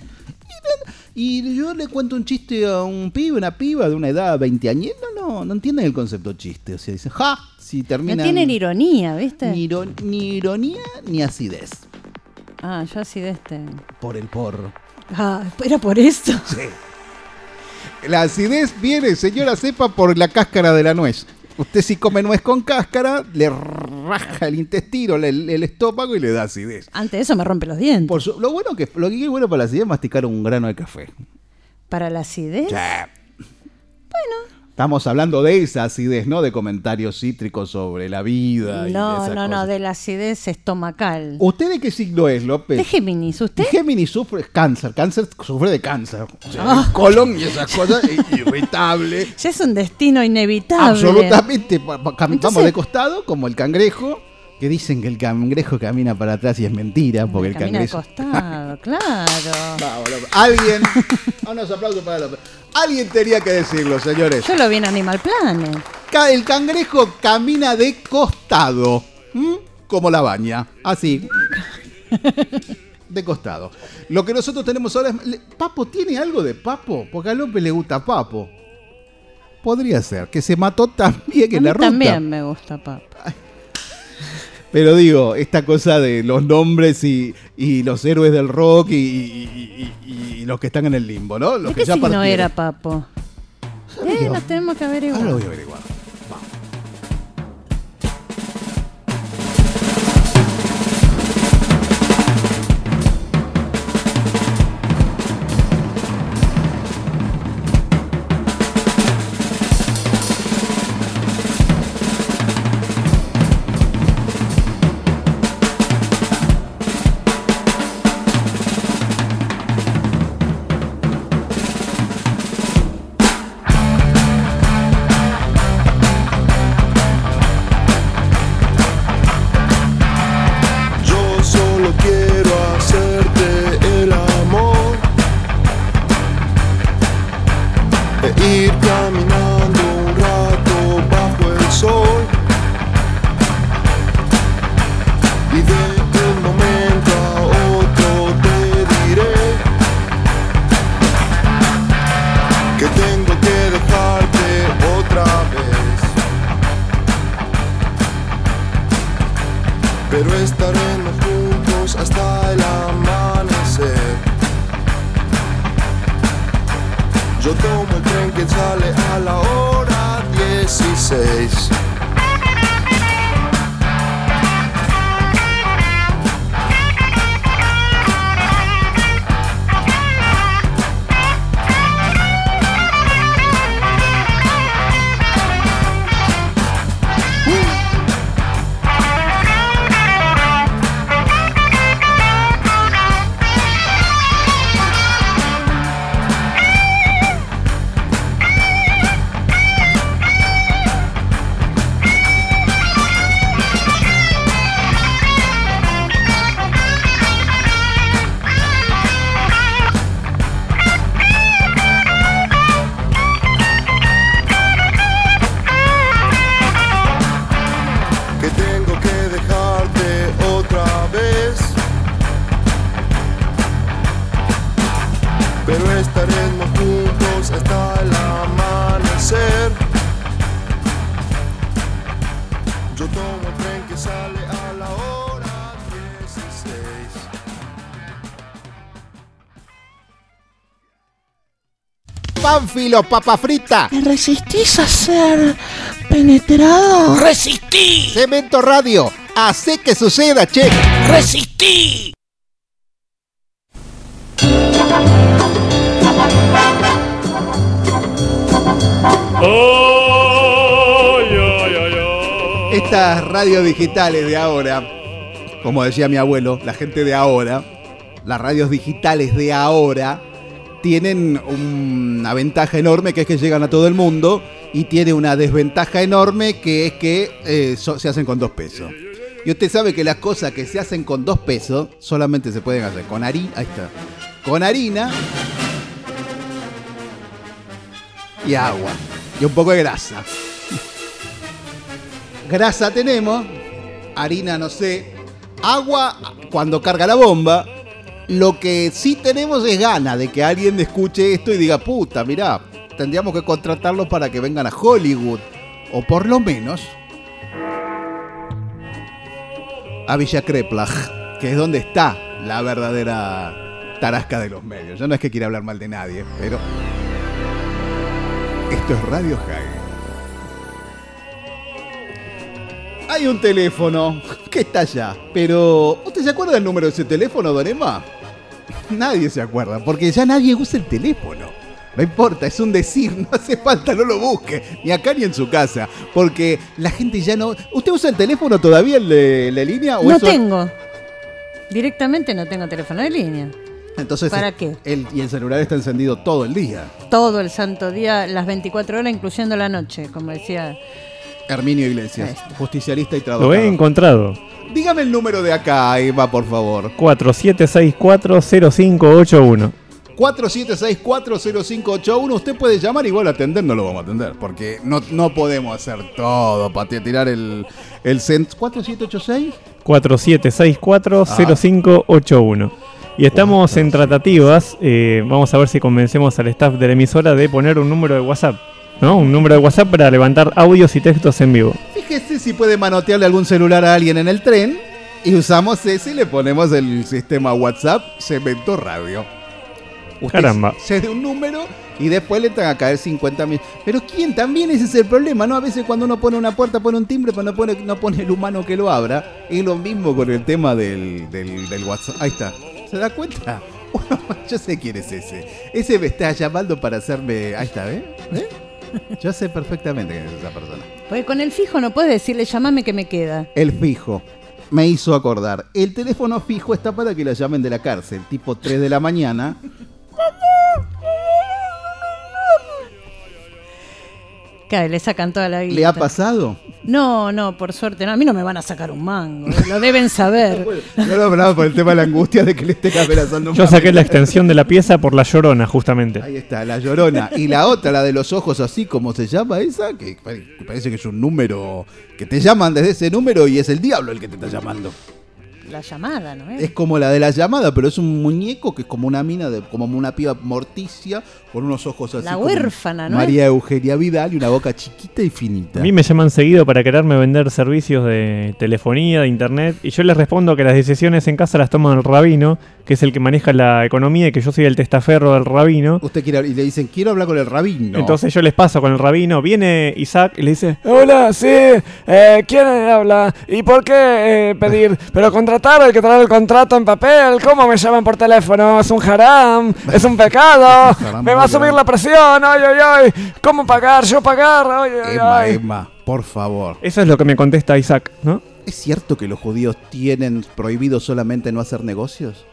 Y, yo le cuento un chiste a un pibe, una piba de una edad veinteañera, no, no, no entienden el concepto chiste. O sea, dicen, ¡ja! Si terminan... No tienen ironía, ¿viste? ni, iro- ni ironía ni acidez. Ah, yo así de este. Por el porro. Ah, era por eso. La acidez viene, señora, sepa, por la cáscara de la nuez. Usted si come nuez con cáscara, le raja el intestino, el, el estómago y le da acidez. Antes de eso me rompe los dientes. Por su- lo bueno que lo que es bueno para la acidez es masticar un grano de café. Para la acidez. Bueno. Estamos hablando de esa acidez, ¿no? De comentarios cítricos sobre la vida. y No, esas no, no, cosas. de la acidez estomacal. ¿Usted de qué signo es, López? De Géminis, ¿usted? Géminis sufre cáncer, cáncer sufre de cáncer. O sea, Ah. colon y esas cosas, i- irritable. Ya es un destino inevitable. Absolutamente. pa- pa- cam- Entonces- Vamos de costado, como el cangrejo, que dicen que el cangrejo camina para atrás y es mentira, porque el Camina de cangrejo. costado, claro. Vamos, López. Alguien. Unos aplausos para López. Alguien tenía que decirlo, señores. Yo lo vi en Animal Planet. Ca- El cangrejo camina de costado. ¿m? Como la baña. Así. De costado. Lo que nosotros tenemos ahora es. ¿Papo tiene algo de Papo? Porque a López le gusta Papo. Podría ser. Que se mató también A en mí la ruta. también me gusta, papá. Pero digo, esta cosa de los nombres y, y los héroes del rock y, los que están en el limbo, ¿no? Los ¿De que qué ya signo partieron. era, papo? Eh, lo tenemos que averiguar. Ahora lo voy a averiguar. Pánfilo, papa frita. ¿Te resistís a ser penetrado? Resistí. Cemento Radio. Hace que suceda, che. Resistí. Estas radios digitales de ahora, como decía mi abuelo, la gente de ahora, las radios digitales de ahora, tienen una ventaja enorme que es que llegan a todo el mundo y tiene una desventaja enorme que es que eh, se hacen con dos pesos. Y usted sabe que las cosas que se hacen con dos pesos solamente se pueden hacer con harina, ahí está, con harina y agua y un poco de grasa. Grasa tenemos, harina no sé, agua cuando carga la bomba. Lo que sí tenemos es gana de que alguien escuche esto y diga, puta, mirá, tendríamos que contratarlos para que vengan a Hollywood. O por lo menos a Villa Kreplach, que es donde está la verdadera tarasca de los medios. Yo no es que quiera hablar mal de nadie, pero esto es Radio High. Hay un teléfono que está allá, pero ¿usted se acuerda del número de ese teléfono, Don Emma? Nadie se acuerda, porque ya nadie usa el teléfono. No importa, es un decir, no hace falta, no lo busque, ni acá ni en su casa, porque la gente ya no... ¿Usted usa el teléfono todavía, el de la línea? o No eso- tengo. Directamente no tengo teléfono de línea. Entonces, ¿Para qué? El, y el celular está encendido todo el día. Todo el santo día, las 24 horas, incluyendo la noche, como decía. Herminio Iglesias, justicialista y Lo trabajador. he encontrado. Dígame el número de acá, Eva, por favor. 47640581. 47640581. Usted puede llamar, igual atender no lo vamos a atender, porque no, no podemos hacer todo para tirar el, el cent... ¿4786? 47640581. Y estamos en tratativas. eh, vamos a ver si convencemos al staff de la emisora de poner un número de WhatsApp. ¿No? Un número de WhatsApp para levantar audios y textos en vivo. Fíjese si puede manotearle algún celular a alguien en el tren y usamos ese y le ponemos el sistema WhatsApp Cemento Radio. Usted Caramba. Se de un número y después le están a caer 50 mil. Pero ¿quién? También ese es el problema, ¿no? A veces cuando uno pone una puerta pone un timbre, pero no pone, no pone el humano que lo abra. Es lo mismo con el tema del, del, del WhatsApp. Ahí está. ¿Se da cuenta? Yo sé quién es ese. Ese me está llamando para hacerme... Ahí está, ¿ves? ¿Ves? Yo sé perfectamente quién es esa persona. Porque con el fijo no puedes decirle, llamame que me queda. El fijo. Me hizo acordar. El teléfono fijo está para que la llamen de la cárcel, tipo 3 de la mañana. Claro, le sacan toda la vida. ¿Le ha pasado? No, no, por suerte no. A mí no me van a sacar un mango. Lo deben saber. Yo lo hablaba por el tema de la angustia de que le esté amenazando un Yo saqué la extensión de la pieza por la llorona, justamente. Ahí está, la llorona. Y la otra, la de los ojos así, como se llama esa? Que pare- que parece que es un número que te llaman desde ese número y es el diablo el que te está llamando. La llamada, ¿no es? Es como la de la llamada, pero es un muñeco que es como una mina, de, como una piba morticia con unos ojos así. La como huérfana, ¿no? María Eugenia Vidal y una boca chiquita y finita. A mí me llaman seguido para quererme vender servicios de telefonía, de internet, y yo les respondo que las decisiones en casa las toma el rabino, que es el que maneja la economía y que yo soy el testaferro del rabino. Usted quiere y le dicen, quiero hablar con el rabino. Entonces yo les paso con el rabino, viene Isaac y le dice, Hola, sí, eh, ¿quién habla? ¿Y por qué eh, pedir? Pero contratar, hay que traer el contrato en papel. ¿Cómo me llaman por teléfono? Es un haram, es un pecado. Me va a subir la presión, ay, ay, ay. ¿Cómo pagar? ¿Yo pagar? Ay, ay, Emma, ay. Emma, por favor. eso es lo que me contesta Isaac, ¿no? ¿Es cierto que los judíos tienen prohibido solamente no hacer negocios?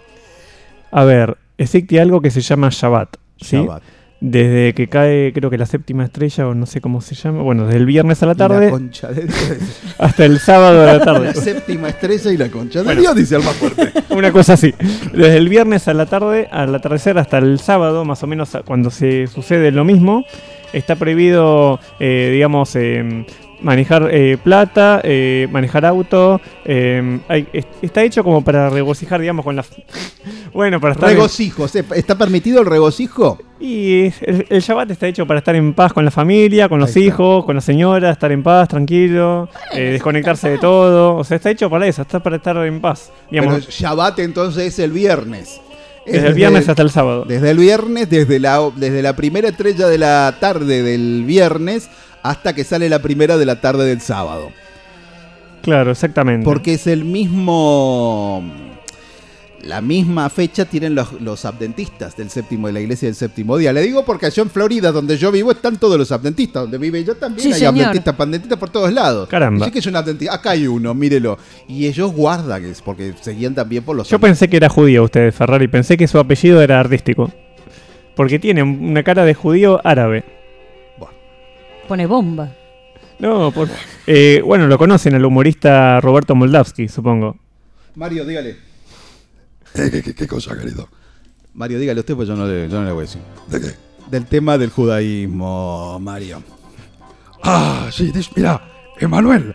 A ver, existe algo que se llama Shabbat, ¿sí? Shabbat. Desde que cae, creo que la séptima estrella, o no sé cómo se llama, bueno, desde el viernes a la Y La tarde concha de Dios. hasta el sábado a la tarde. la séptima estrella y la concha de Bueno. Dios, dice el más fuerte. Una cosa así. Desde el viernes a la tarde, al atardecer hasta el sábado, más o menos cuando se sucede lo mismo, está prohibido, eh, digamos, eh, manejar eh, plata, eh, manejar auto. eh, hay- es- está hecho como para regocijar, digamos, con la... bueno, para estar... Regocijo, ¿se- ¿está permitido el regocijo? y el, el Shabbat está hecho para estar en paz con la familia, con los hijos, con la señora, estar en paz, tranquilo, eh, desconectarse de todo. O sea, está hecho para eso, está para estar en paz. Digamos, Pero Shabbat entonces es el viernes. Es desde el viernes hasta el sábado. Desde el viernes, desde la, desde la primera estrella de la tarde del viernes hasta que sale la primera de la tarde del sábado. Claro, exactamente. Porque es el mismo. La misma fecha tienen los, los adventistas del séptimo de la iglesia del séptimo día. Le digo porque allá en Florida, donde yo vivo, están todos los adventistas. Donde vive yo también Sí, hay señor. adventistas, adventistas por todos lados. Caramba. Así que es un adventista. Acá hay uno, mírelo. Y ellos guardan, es porque seguían también por los Yo pensé que era judío usted, Ferrari. Pensé que su apellido era artístico. Porque tiene una cara de judío árabe. Pone bomba. No, por... eh, bueno, lo conocen al humorista Roberto Moldavsky, supongo. Mario, dígale. Eh, ¿Qué, qué- qué cosa, querido? Mario, dígale usted, pues yo no le, yo no le voy a decir. ¿De qué? Del tema del judaísmo, Mario. Ah, sí, mira, Emanuel.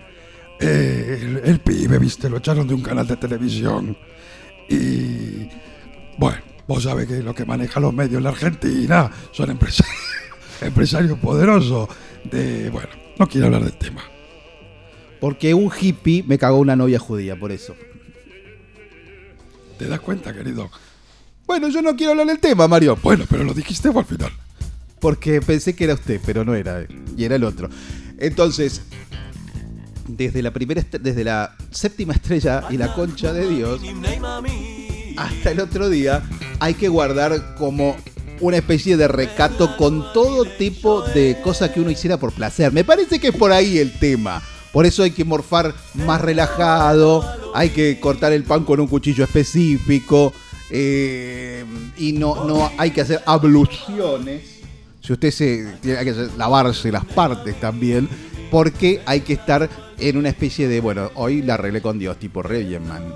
eh, el, el pibe, viste, lo echaron de un canal de televisión. Y. Bueno, vos sabés que lo que maneja los medios en la Argentina son empresarios, empresarios poderosos. De. Bueno, no quiero hablar del tema. Porque un hippie me cagó una novia judía, por eso. ¿Te das cuenta, querido? Bueno, yo no quiero hablar del tema, Mario. Bueno, pero lo dijiste vos al final. Porque pensé que era usted, pero no era. Y era el otro. Entonces, desde la primera desde la séptima estrella y la concha de Dios hasta el otro día hay que guardar como una especie de recato con todo tipo de cosas que uno hiciera por placer. Me parece que es por ahí el tema. Por eso hay que morfar más relajado, hay que cortar el pan con un cuchillo específico eh, y no, no hay que hacer abluciones. Si usted se tiene que lavarse las partes también, porque hay que estar en una especie de, bueno, hoy la arreglé con Dios, tipo Regienman.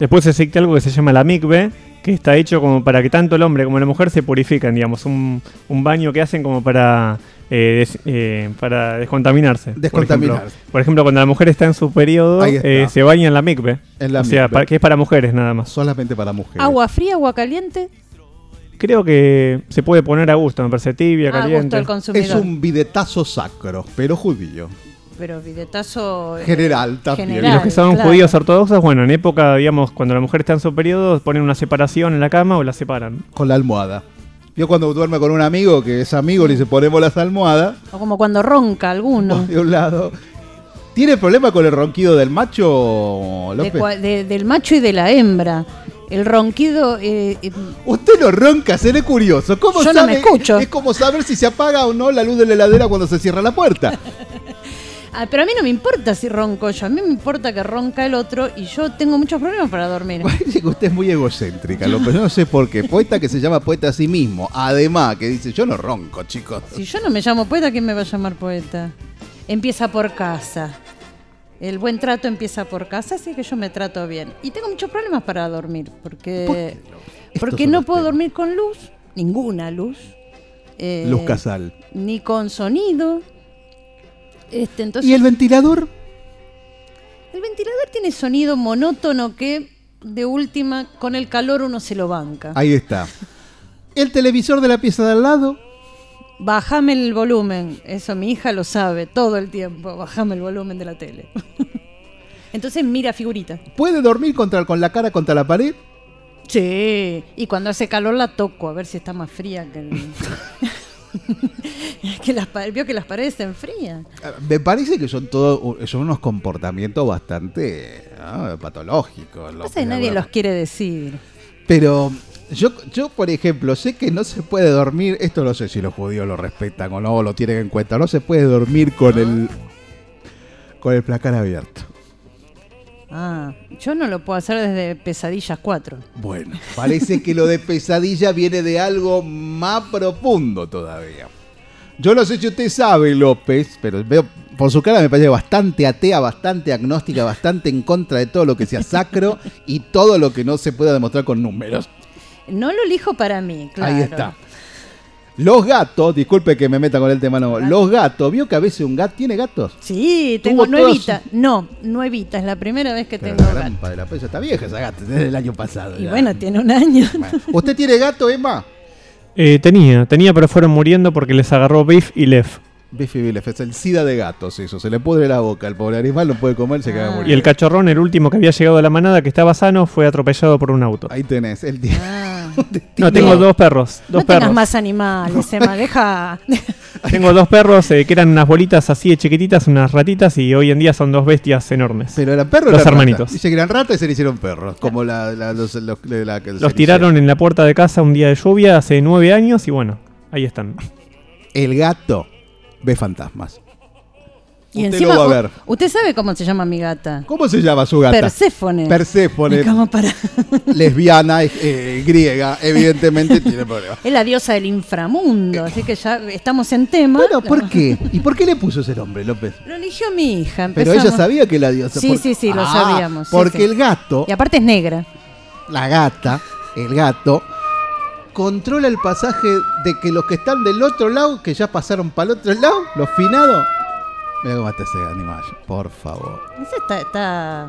Después existe algo que se llama la mikve, que está hecho como para que tanto el hombre como la mujer se purifican, digamos, un, un baño que hacen como para, eh, des- eh, para descontaminarse. por ejemplo. Por ejemplo, cuando la mujer está en su periodo, eh, se baña en la mikve. En la o sea, para- que es para mujeres nada más. Solamente para mujeres. Agua fría, agua caliente. Creo que se puede poner a gusto, me parece tibia, A gusto caliente. del consumidor. Es un bidetazo sacro, pero judío. Pero videtazo. eh, General también. Y general. los que son claro. judíos ortodoxos, bueno, en época, digamos, cuando la mujer está en su periodo, ponen una separación en la cama o la separan. Con la almohada. Yo cuando duerme con un amigo que es amigo, le dice ponemos las almohadas O como cuando ronca alguno. de un lado. ¿Tiene problema con el ronquido del macho, López? de- del macho y de la hembra. El ronquido. eh, eh, Usted no ronca, seré curioso. ¿Cómo Yo no me escucho. Es como saber si se apaga o no la luz de la heladera cuando se cierra la puerta. Ah, pero a mí no me importa si ronco yo. A mí me importa que ronca el otro. Y yo tengo muchos problemas para dormir. Parece que usted es muy egocéntrica, López. Yo no sé por qué. Poeta que se llama poeta a sí mismo. Además, que dice, yo no ronco, chicos. Si yo no me llamo poeta, ¿quién me va a llamar poeta? Empieza por casa. El buen trato empieza por casa, así que yo me trato bien. Y tengo muchos problemas para dormir, porque, porque no puedo temas. dormir con luz, ninguna luz. eh, Luz Casal. Ni con sonido. Este, entonces, ¿Y el ventilador? el ventilador tiene sonido monótono que, de última, con el calor uno se lo banca. Ahí está. ¿El televisor de la pieza de al lado? Bájame el volumen. Eso mi hija lo sabe todo el tiempo. Bájame el volumen de la tele. Entonces mira figuritas. ¿Puede dormir contra, con la cara contra la pared? Sí. Y cuando hace calor la toco a ver si está más fría que el... que las pa- vio que las paredes se enfrían. Eh, Me parece que son todos son unos comportamientos bastante ah, patológicos. No sé, nadie los quiere decir. Pero yo, yo, por ejemplo, sé que no se puede dormir. Esto no sé si los judíos lo respetan o no, o lo tienen en cuenta. No se puede dormir con el con el placar abierto. Ah, yo no lo puedo hacer desde Pesadillas 4. Bueno, parece que lo de pesadilla viene de algo más profundo todavía. Yo no sé si usted sabe, López, pero veo por su cara me parece bastante atea, bastante agnóstica, bastante en contra de todo lo que sea sacro y todo lo que no se pueda demostrar con números. No lo elijo para mí, claro. Ahí está. Los gatos, disculpe que me meta con el tema, no. Los gatos, ¿vio que a veces un gato tiene gatos? Sí, tengo todas nuevita. No, nuevita, es la primera vez que Pero tengo la gato. padre, la pesa está vieja esa gata, desde el año pasado. Y ya. bueno, tiene un año. Bueno. ¿Usted tiene gato, Emma? Eh, tenía, tenía, pero fueron muriendo porque les agarró Biff y Lev. Biffy Billef, es el sida de gatos, eso. Se le pudre la boca. El pobre animal no puede comer, se queda Ah. muriendo. Y el cachorrón, el último que había llegado a la manada, que estaba sano, fue atropellado por un auto. Ahí tenés, el día. Ah. No, tengo dos perros. Dos no tengas perros. más animales, Emma, deja. Tengo dos perros eh, que eran unas bolitas así de chiquititas, unas ratitas, y hoy en día son dos bestias enormes. Pero eran perros o Los hermanitos. Dice que eran ratas y se le hicieron perros. Como la, la- los, los, la- Los tiraron en la puerta de casa un día de lluvia hace nueve años y bueno, ahí están. El gato ve fantasmas. Y Usted encima, lo va a ver. ¿usted sabe cómo se llama mi gata? ¿Cómo se llama su gata? Perséfone. Perséfone. Para- lesbiana, eh, griega, evidentemente tiene problemas. Es la diosa del inframundo, así que ya estamos en tema. Bueno, ¿por qué? ¿Y por qué le puso ese nombre, López? Lo eligió mi hija. Pero empezamos. ella sabía que la diosa. Sí, por- sí, sí, lo Ah, sabíamos. sí, Porque sí. el gato, Y aparte es negra. la gata, el gato, controla el pasaje de que los que están del otro lado, que ya pasaron para el otro lado, los finados. Mira cómo está ese animal, por favor. Esa está, está,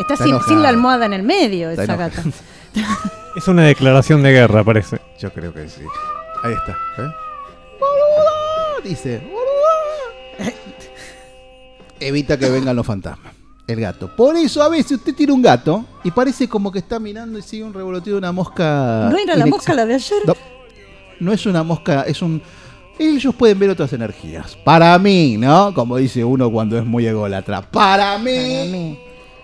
está Está sin, la almohada en el medio, Está esa enojada. gata. Es una declaración de guerra, parece. Yo creo que sí. Ahí está. ¿eh? Boluda, Dice. boluda. Evita que vengan los fantasmas. El gato. Por eso a veces usted tiene un gato y parece como que está mirando y sigue un revoloteo de una mosca. ¿No era la mosca la de ayer? No, no es una mosca, es un. Ellos pueden ver otras energías. Para mí, ¿no? Como dice uno cuando es muy ególatra. Para mí. Para mí.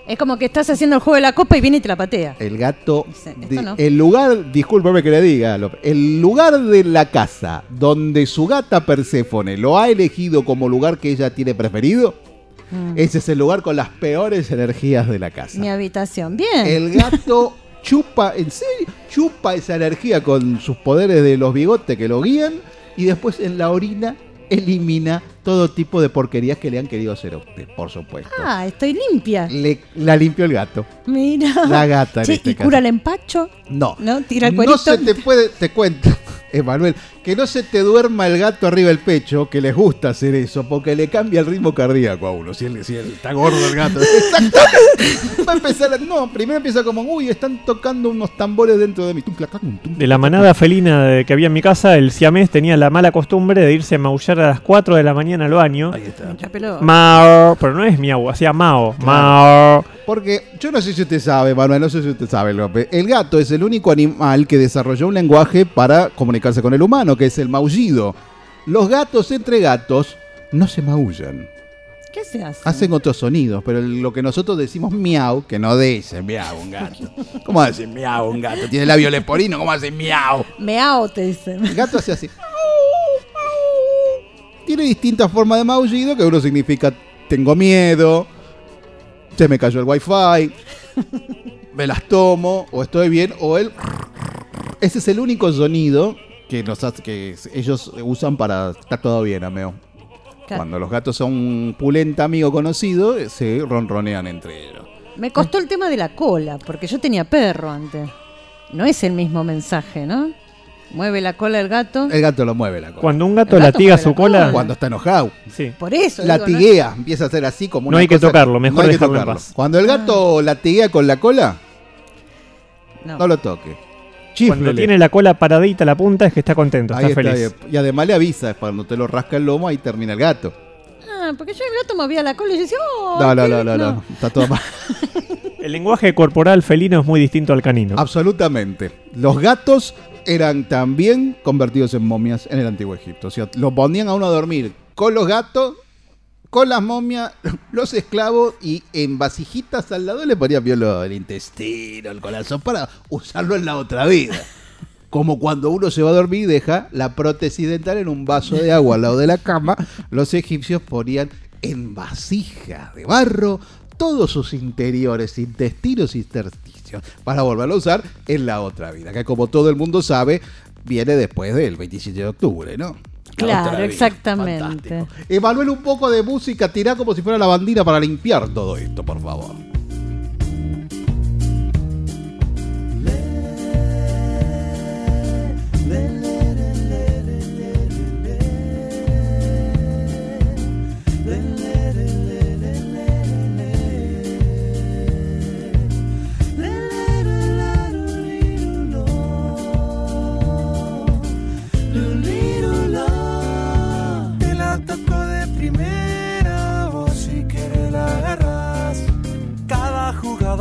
Es como que estás haciendo el juego de la copa y viene y te la patea. El gato. Dice, de- no. El lugar, discúlpeme que le diga, el lugar de la casa donde su gata Perséfone lo ha elegido como lugar que ella tiene preferido, Mm. ese es el lugar con las peores energías de la casa. Mi habitación. Bien. El gato chupa, en serio, chupa esa energía con sus poderes de los bigotes que lo guían y después en la orina elimina todo tipo de porquerías que le han querido hacer a usted, por supuesto. Ah, estoy limpia. Le, la limpió el gato. Mira. La gata en Che, este ¿Y caso. cura el empacho? No. ¿No? Tira el No cuerito. se te puede, te cuento, Emanuel, que no se te duerma el gato arriba del pecho, que les gusta hacer eso, porque le cambia el ritmo cardíaco a uno. Si, él, si él está gordo el gato. Exactamente. Va a empezar, a- no, primero empieza como, uy, están tocando unos tambores dentro de mí. De la manada felina que había en mi casa, el siamés tenía la mala costumbre de irse a maullar a las 4 de la mañana al baño. Ahí está. Mao, pero no es miau, hacía mao, mao. Porque yo no sé si usted sabe, Manuel, no sé si usted sabe, López. El gato es el único animal que desarrolló un lenguaje para comunicarse con el humano, que es el maullido. Los gatos entre gatos no se maullan. ¿Qué se hace? Hacen otros sonidos, pero lo que nosotros decimos miau, que no dice miau un gato. ¿Cómo hace miau un gato? Tiene labio leporino, ¿cómo hace miau? Meao, te dicen. El gato hace así. Tiene distintas formas de maullido, que uno significa tengo miedo, se me cayó el wifi, me las tomo, o estoy bien, o el... Ese es el único sonido que, nos hace, que ellos usan para estar todo bien, ameo. Claro. Cuando los gatos son un pulenta amigo conocido, se ronronean entre ellos. Me costó el tema de la cola, porque yo tenía perro antes. No es el mismo mensaje, ¿no? Mueve la cola el gato. El gato lo mueve la cola. Cuando un gato latiga su la cola, cola. Cuando está enojado. sí. Por eso. digo, ¿no? Latiguea, empieza a hacer así como No una hay que tocarlo, mejor hay que dejarlo en tocarlo. paz. Cuando el gato latiguea con la cola, No. no lo toque. Cuando Chíflele. tiene la cola paradita a la punta es que está contento, está está, feliz. y además le avisa, cuando te lo rasca el lomo, ahí termina el gato. Ah, porque yo el gato movía la cola y yo decía, oh, No, no, no, no, no, está todo mal. El lenguaje corporal felino es muy distinto al canino. Absolutamente. Los gatos eran también convertidos en momias en el antiguo Egipto. O sea, lo ponían a uno a dormir con los gatos, con las momias, los esclavos y en vasijitas al lado le ponían violo el intestino, el corazón para usarlo en la otra vida. Como cuando uno se va a dormir y deja la prótesis dental en un vaso de agua al lado de la cama, los egipcios ponían en vasija de barro todos sus interiores, intestinos y para volverlo a usar en la otra vida, que como todo el mundo sabe, viene después del 27 de octubre, ¿no? La Claro, exactamente. Fantástico. Emanuel, un poco de música, tirá como si fuera la bandina para limpiar todo esto, por favor.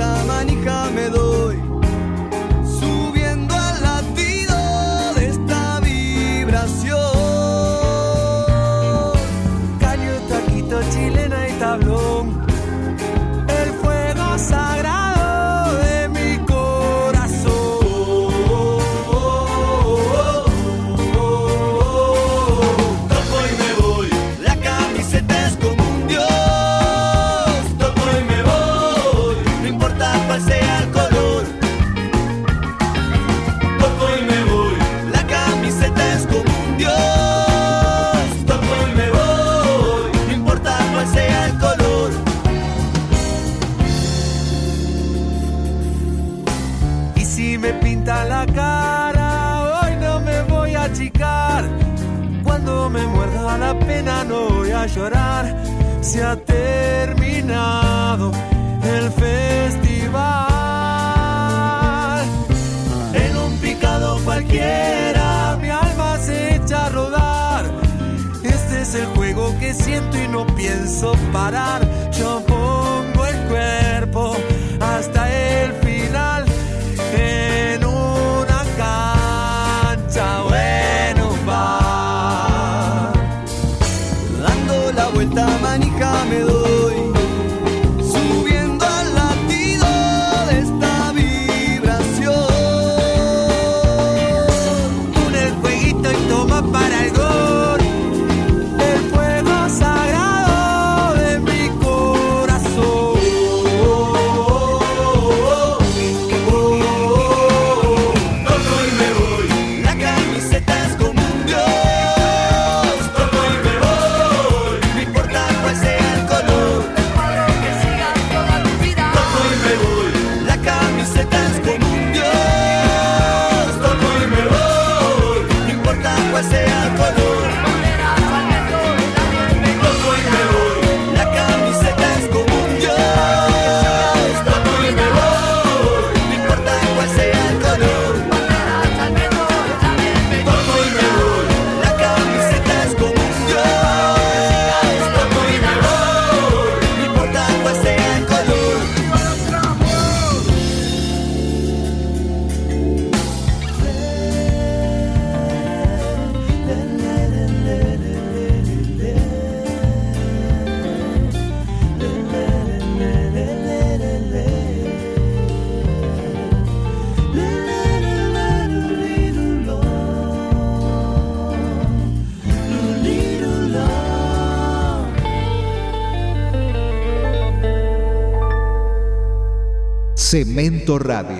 たまに仮面 se ha terminado el festival. En un picado cualquiera mi alma se echa a rodar. Este es el juego que siento y no pienso parar. Yo pongo el cuerpo hasta el final. With tan manija Cemento Radio.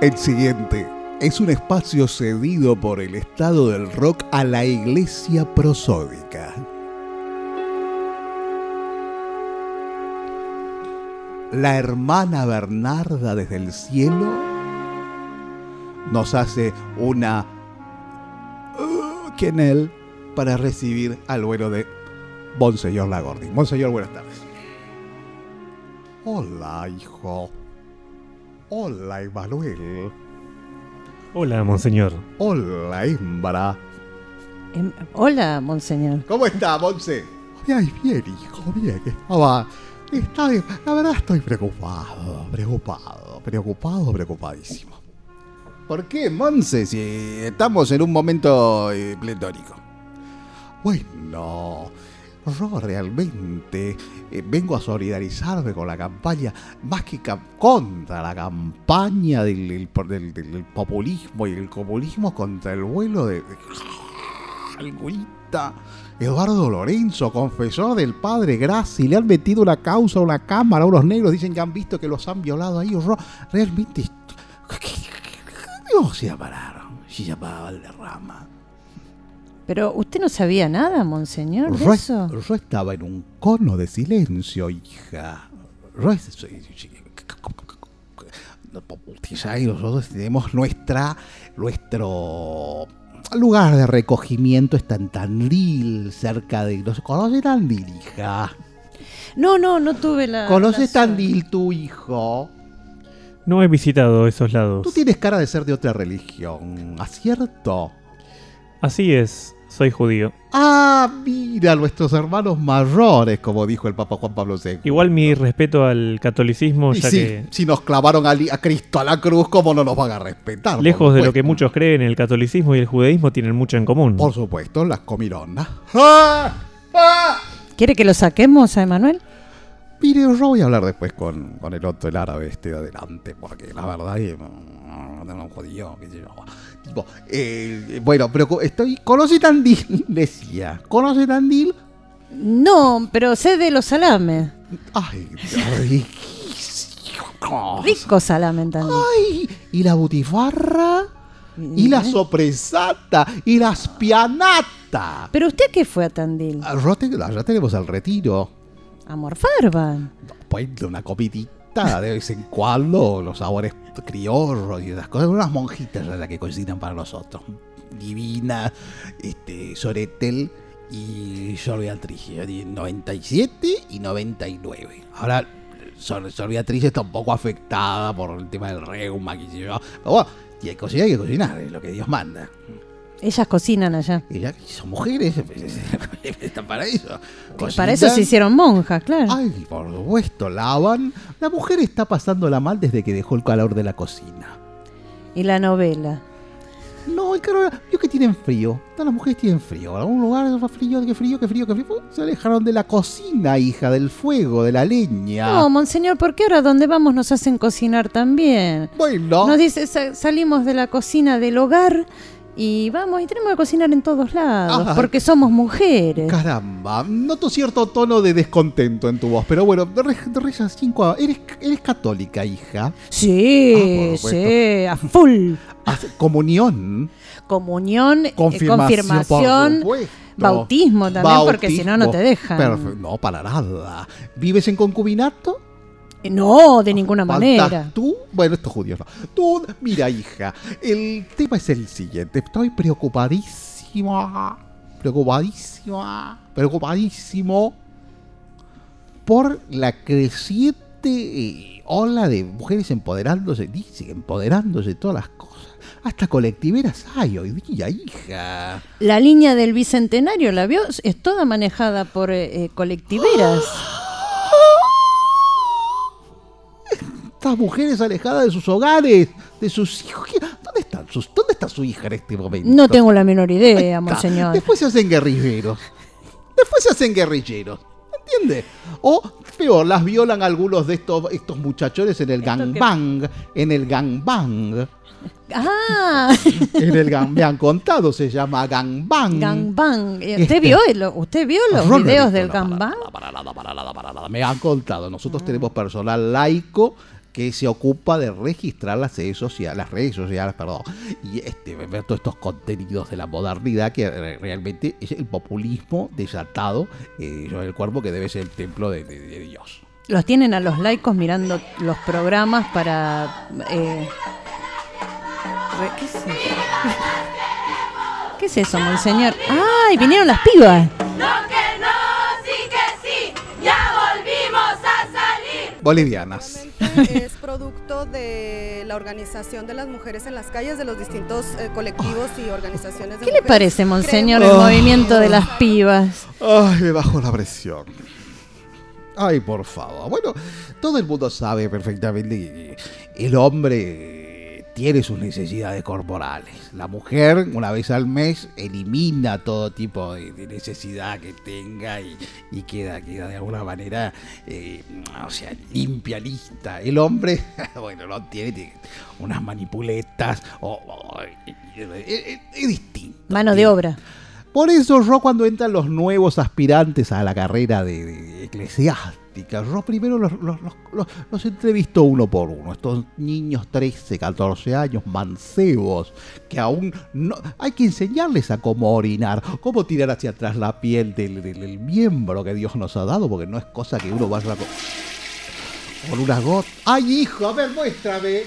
El siguiente es un espacio cedido por el Estado del Rock a la Iglesia Prosódica. La hermana Bernarda desde el cielo nos hace una uh, quenel para recibir al vuelo de Monseñor Lagordi. Monseñor, buenas tardes. Hola, hijo. Hola, Emanuel. Hola, monseñor. Hola, hembra. Em, hola, monseñor. ¿Cómo está, Monse? Ay, bien, hijo, bien. Estaba. Está bien. La verdad estoy preocupado, preocupado, preocupado, preocupadísimo. ¿Por qué, Monse, si estamos en un momento eh, pletórico? Bueno, yo realmente eh, vengo a solidarizarme con la campaña, más que contra la campaña del, del- populismo y el comunismo contra el vuelo de, gurita Eduardo Lorenzo, confesor del padre Grassi, le han metido una causa, una cámara, unos negros dicen que han visto que los han violado ahí. Realmente... No se llamaron, se llamaba Valderrama. Pero usted no sabía nada, monseñor, de Yo, eso. yo estaba en un cono de silencio, hija. Yo es- soy- Usted sabe, nosotros tenemos nuestra, nuestro lugar de recogimiento está en Tandil, cerca de... ¿No se conoce Tandil, hija? No, no, no tuve la. ¿Conoces la- Tandil, tu hijo? No he visitado esos lados. Tú tienes cara de ser de otra religión, ¿acierto? Así es, soy judío. Ah, mira, nuestros hermanos mayores, como dijo el Papa Juan Pablo II. Igual mi respeto al catolicismo, Y ya sí, que si nos clavaron a, a Cristo a la cruz, ¿cómo no nos van a respetar? Lejos de lo que muchos creen, el catolicismo y el judaísmo tienen mucho en común. Por supuesto, las comironas. ¡Ah! ¡Ah! ¿Quiere que lo saquemos a Emanuel? Mire, yo voy a hablar después con, con el otro, el árabe este de adelante, porque la verdad es que mm, no qué sé yo. Tipo, eh, bueno, pero estoy. ¿Conoce Tandil? Decía. ¿Conoce Tandil? No, pero sé de los salames. Ay, ay, Rico salame en Tandil. ay, y la butifarra, y la sopresata, y la spianata. ¿Pero usted qué fue a Tandil? Allá allá tenemos el retiro. A Morfarban. Pues de una comidita de vez en cuando, los sabores criollos y esas cosas. Unas monjitas las que cocinan para nosotros. Divina, este, Soretel y Sor Beatriz. de 97 y 99. Ahora, Sor, Sor Beatriz está un poco afectada por el tema del reuma, sé yo. Pero bueno, y hay cocinar, hay que cocinar, es lo que Dios manda. Ellas cocinan allá. Y ya son mujeres, están para eso. Para eso se hicieron monjas, claro. Ay, por supuesto, lavan. La mujer está pasándola mal desde que dejó el calor de la cocina. Y la novela. No, el calor, vio que tienen frío. Todas las mujeres tienen frío. En algún lugar frío, que frío, que frío, que frío. Se alejaron de la cocina, hija, del fuego, de la leña. No, monseñor, ¿por qué ahora donde vamos nos hacen cocinar también? Bueno. Nos dice, sa- salimos de la cocina del hogar y vamos y tenemos que cocinar en todos lados, porque somos mujeres. Caramba, noto cierto tono de descontento en tu voz, pero bueno, re- reza cinco a- ¿Eres, ¿Eres católica, hija? Sí, Ah, sí, a full. Comunión. Comunión, eh, Confirmación, confirmación, por supuesto. bautismo también, porque si no, no te dejan. No, para nada. ¿Vives en concubinato? No, de ninguna ¿Faltas manera. ¿Tú? Bueno, estos judíos no. Tú, mira, hija, el tema es el siguiente. Estoy preocupadísima, preocupadísima, preocupadísimo por la creciente eh, ola de mujeres empoderándose, dice, empoderándose de todas las cosas. Hasta colectiveras hay hoy día, hija. La línea del bicentenario, ¿la vio? Es toda manejada por eh, eh, colectiveras. Estas mujeres alejadas de sus hogares, de sus hijos. ¿qué- ¿Dónde sus- ¿Dónde está su hija en este momento? No tengo la menor idea, monseñor. Después se hacen guerrilleros. Después se hacen guerrilleros. ¿Entiende? O peor, las violan algunos de estos, estos muchachones en el gangbang. En el gangbang. Ah, En el gang, me han contado, se llama gangbang. gangbang. Eh, Este. ¿Usted vio, el- ¿Usted vio los no videos del gangbang? Me han contado. Nosotros tenemos personal laico que se ocupa de registrar las redes sociales, las redes sociales, perdón, y este, ver todos estos contenidos de la modernidad que eh, realmente es el populismo desatado eh, sobre el cuerpo que debe ser el templo de, de- de Dios. Los tienen a los laicos mirando los programas para... eh, ¿Qué es eso? ¿Qué es eso, monseñor? ¡Ay, vinieron las pibas! Bolivianas. es producto de la organización de las mujeres en las calles, de los distintos eh, colectivos y organizaciones de ¿Qué le mujeres. parece, monseñor, el Creemos- movimiento de las pibas? Ay, me bajo la presión. Ay, por favor. Bueno, todo el mundo sabe perfectamente que el hombre tiene sus necesidades corporales. La mujer, una vez al mes, elimina todo tipo de, de necesidad que tenga y, y queda, queda de alguna manera, eh, o sea, limpia, lista. El hombre, bueno, no tiene, tiene unas manipuletas, o, o- es, es- es distinto. Mano de obra. Por eso yo cuando entran los nuevos aspirantes a la carrera de, de eclesiástica, primero los, los, los- entrevisto uno por uno. Estos niños 13, 14 años, mancebos, que aún no... Hay que enseñarles a cómo orinar, cómo tirar hacia atrás la piel del, miembro que Dios nos ha dado, porque no es cosa que uno vaya con, con una gota. ¡Ay, hijo! A ver, muéstrame.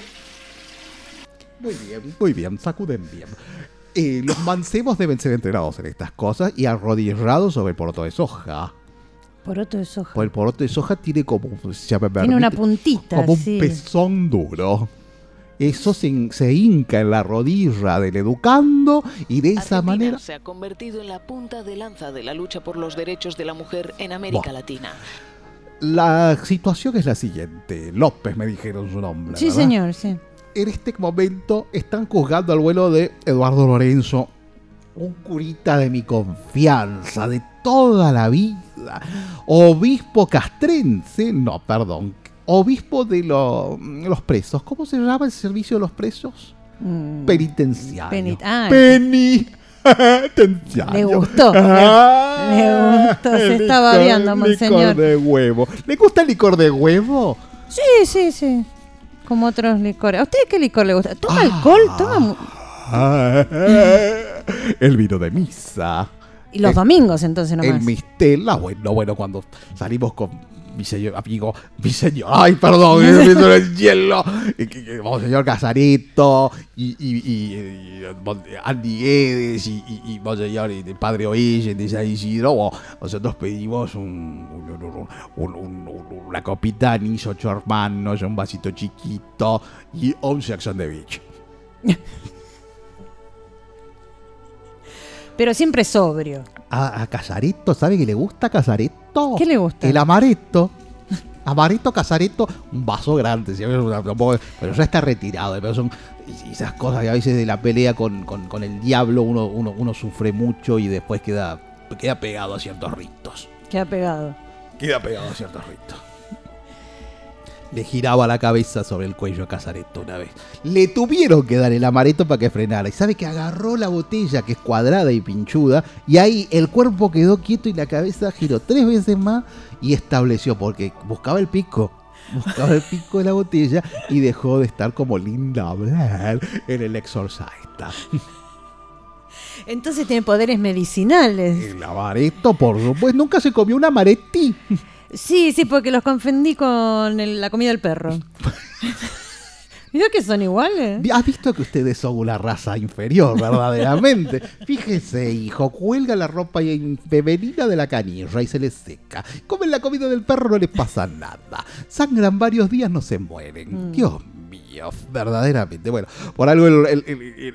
Muy bien, muy bien, sacuden bien. Eh, los mancebos deben ser entrenados en estas cosas y arrodillados sobre el poroto de soja. Poroto de soja. Pues el poroto de soja tiene como, si me Tiene una puntita, como un pezón duro. Eso se, se hinca en la rodilla del educando y de esa Argentina manera... se ha convertido en la punta de lanza de la lucha por los derechos de la mujer en América. Latina. La situación es la siguiente. López me dijeron su nombre. Sí, ¿verdad? señor, sí. En este momento están juzgando al vuelo de Eduardo Lorenzo, un curita de mi confianza, de toda la vida. Obispo castrense, no, perdón. Obispo de lo- los presos. ¿Cómo se llama el servicio de los presos? Mm, Penitenciario. penit- ah. Le gustó. Ah, Le, le gustó. Se está babeando, monseñor. Licor de huevo. ¿Le gusta el licor de huevo? Sí, sí, sí. Como otros licores. ¿A usted qué licor le gusta? ¿Toma alcohol? ¿Toma Ah, el vino de misa. Y los El- domingos, entonces, El nomás. mistela, bueno, bueno, cuando salimos con mi señor amigo, mi señor, ay, perdón, el hielo, Monseñor Casareto, y, y, y- y Andy Guedes, y, y, y Monseñor y el Padre Oyen de San Isidro, nosotros pedimos un, un- un- un- un- un- una copita de anís, ocho hermanos, un vasito chiquito, y un Jackson de Beach. Pero siempre sobrio. A, a Casareto, ¿sabe que le gusta Casareto? ¿Qué le gusta? El amaretto. Amaretto, Casareto, un vaso grande, pero ya está retirado. Pero son esas cosas que a veces de la pelea con, con- con el diablo uno, uno, uno sufre mucho y después queda, queda pegado a ciertos ritos. Queda pegado. Queda pegado a ciertos ritos. Le giraba la cabeza sobre el cuello a Casareto una vez. Le tuvieron que dar el amaretto para que frenara. Y sabe que agarró la botella, que es cuadrada y pinchuda, y ahí el cuerpo quedó quieto y la cabeza giró tres veces más y estableció, porque buscaba el pico. Buscaba el pico de la botella y dejó de estar como Linda Blair en el exorcista. Entonces tiene poderes medicinales. El amaretto, por supuesto, nunca se comió un amaretti. Sí, sí, porque los confundí con el- la comida del perro. ¿Vio que son iguales? Has visto que ustedes son una raza inferior, verdaderamente. Fíjese, hijo, cuelga la ropa in- femenina de la canilla y se les seca. Comen la comida del perro, no les pasa nada. Sangran varios días, no se mueren. Mm. Dios mío, verdaderamente. Bueno, por algo el, el- el- el- el-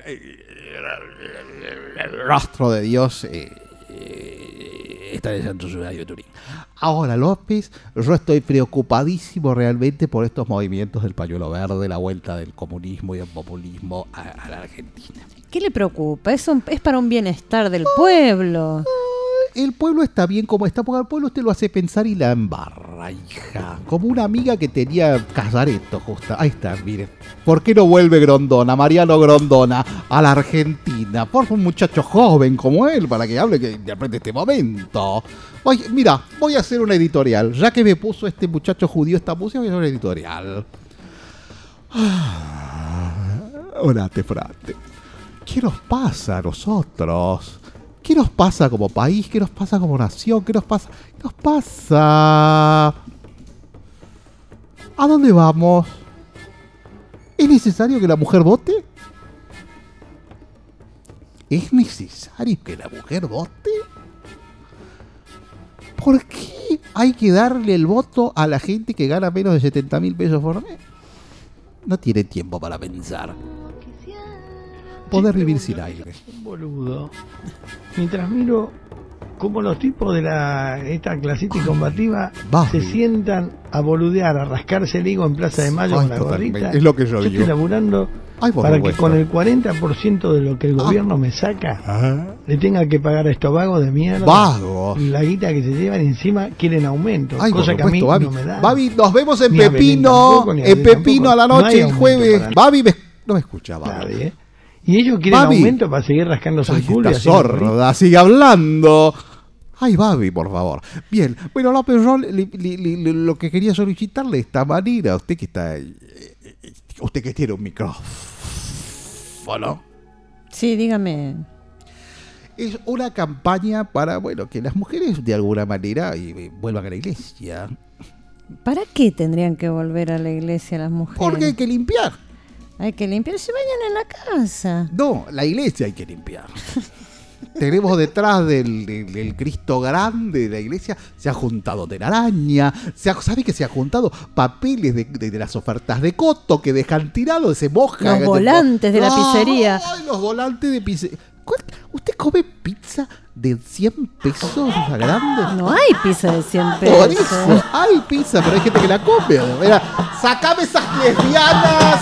el rostro de Dios eh, eh, está en el Santo Sudario de Turín. Ahora, López, yo estoy preocupadísimo realmente por estos movimientos del pañuelo verde, la vuelta del comunismo y el populismo a, la Argentina. ¿Qué le preocupa? Es, un- es para un bienestar del pueblo. El pueblo está bien como está, porque al pueblo usted lo hace pensar y la embarra, hija. Como una amiga que tenía Casareto, justo. Ahí está, mire. ¿Por qué no vuelve Grondona, Mariano Grondona, a la Argentina? Por un muchacho joven como él, para que hable, que interprete este momento. Oye, mira, voy a hacer una editorial. Ya que me puso este muchacho judío esta música, voy a hacer una editorial. Orate, frate. ¿Qué nos pasa a nosotros? ¿Qué nos pasa como país? ¿Qué nos pasa como nación? ¿Qué nos pasa? ¿Qué nos pasa? ¿A dónde vamos? ¿Es necesario que la mujer vote? ¿Es necesario que la mujer vote? ¿Por qué hay que darle el voto a la gente que gana menos de 70 mil pesos por mes? No tiene tiempo para pensar. Poder vivir sin aire. boludo. Mientras miro cómo los tipos de la esta clasita y combativa Va. se sientan a boludear, a rascarse el higo en Plaza de Mayo Ay, con la gorrita. Es lo que yo estoy digo. laburando Ay, para que con el 40% de lo que el Ah. gobierno me saca le tenga que pagar a estos vagos de mierda. Vagos. La guita que se llevan encima quieren aumento. Ay, cosa que a mí Babi. no me da. Babi, nos vemos en Pepino. tampoco, en Pepino tampoco. a la No noche, el jueves. Babi, me- no me escucha, Babi. Nadie, ¿eh? Y ellos quieren Babi. aumento para seguir rascándose el culo. sorda, sigue hablando. Ay, Babi, por favor. Bien, bueno, López, le- le- le- lo que quería solicitarle de esta manera, usted que está. eh, eh, Usted que tiene un micrófono. Sí, dígame. Es una campaña para, bueno, que las mujeres de alguna manera eh, vuelvan a la iglesia. ¿Para qué tendrían que volver a la iglesia las mujeres? Porque hay que limpiar. Hay que limpiar. Se vayan en la casa. No, la iglesia hay que limpiar. Tenemos detrás del, del- del Cristo grande de la iglesia, se ha juntado telaraña, se ha- ¿sabe que se ha juntado papeles de, de- de las ofertas de coto que dejan tirados, se moja? Los volantes de la pizzería. Ay, los volantes de pizzería. ¿Cuál- ¿Usted come pizza de 100 pesos la grande? No hay pizza de 100 pesos. Por eso, hay pizza, pero hay gente que la come. Mira, sacame esas lesbianas.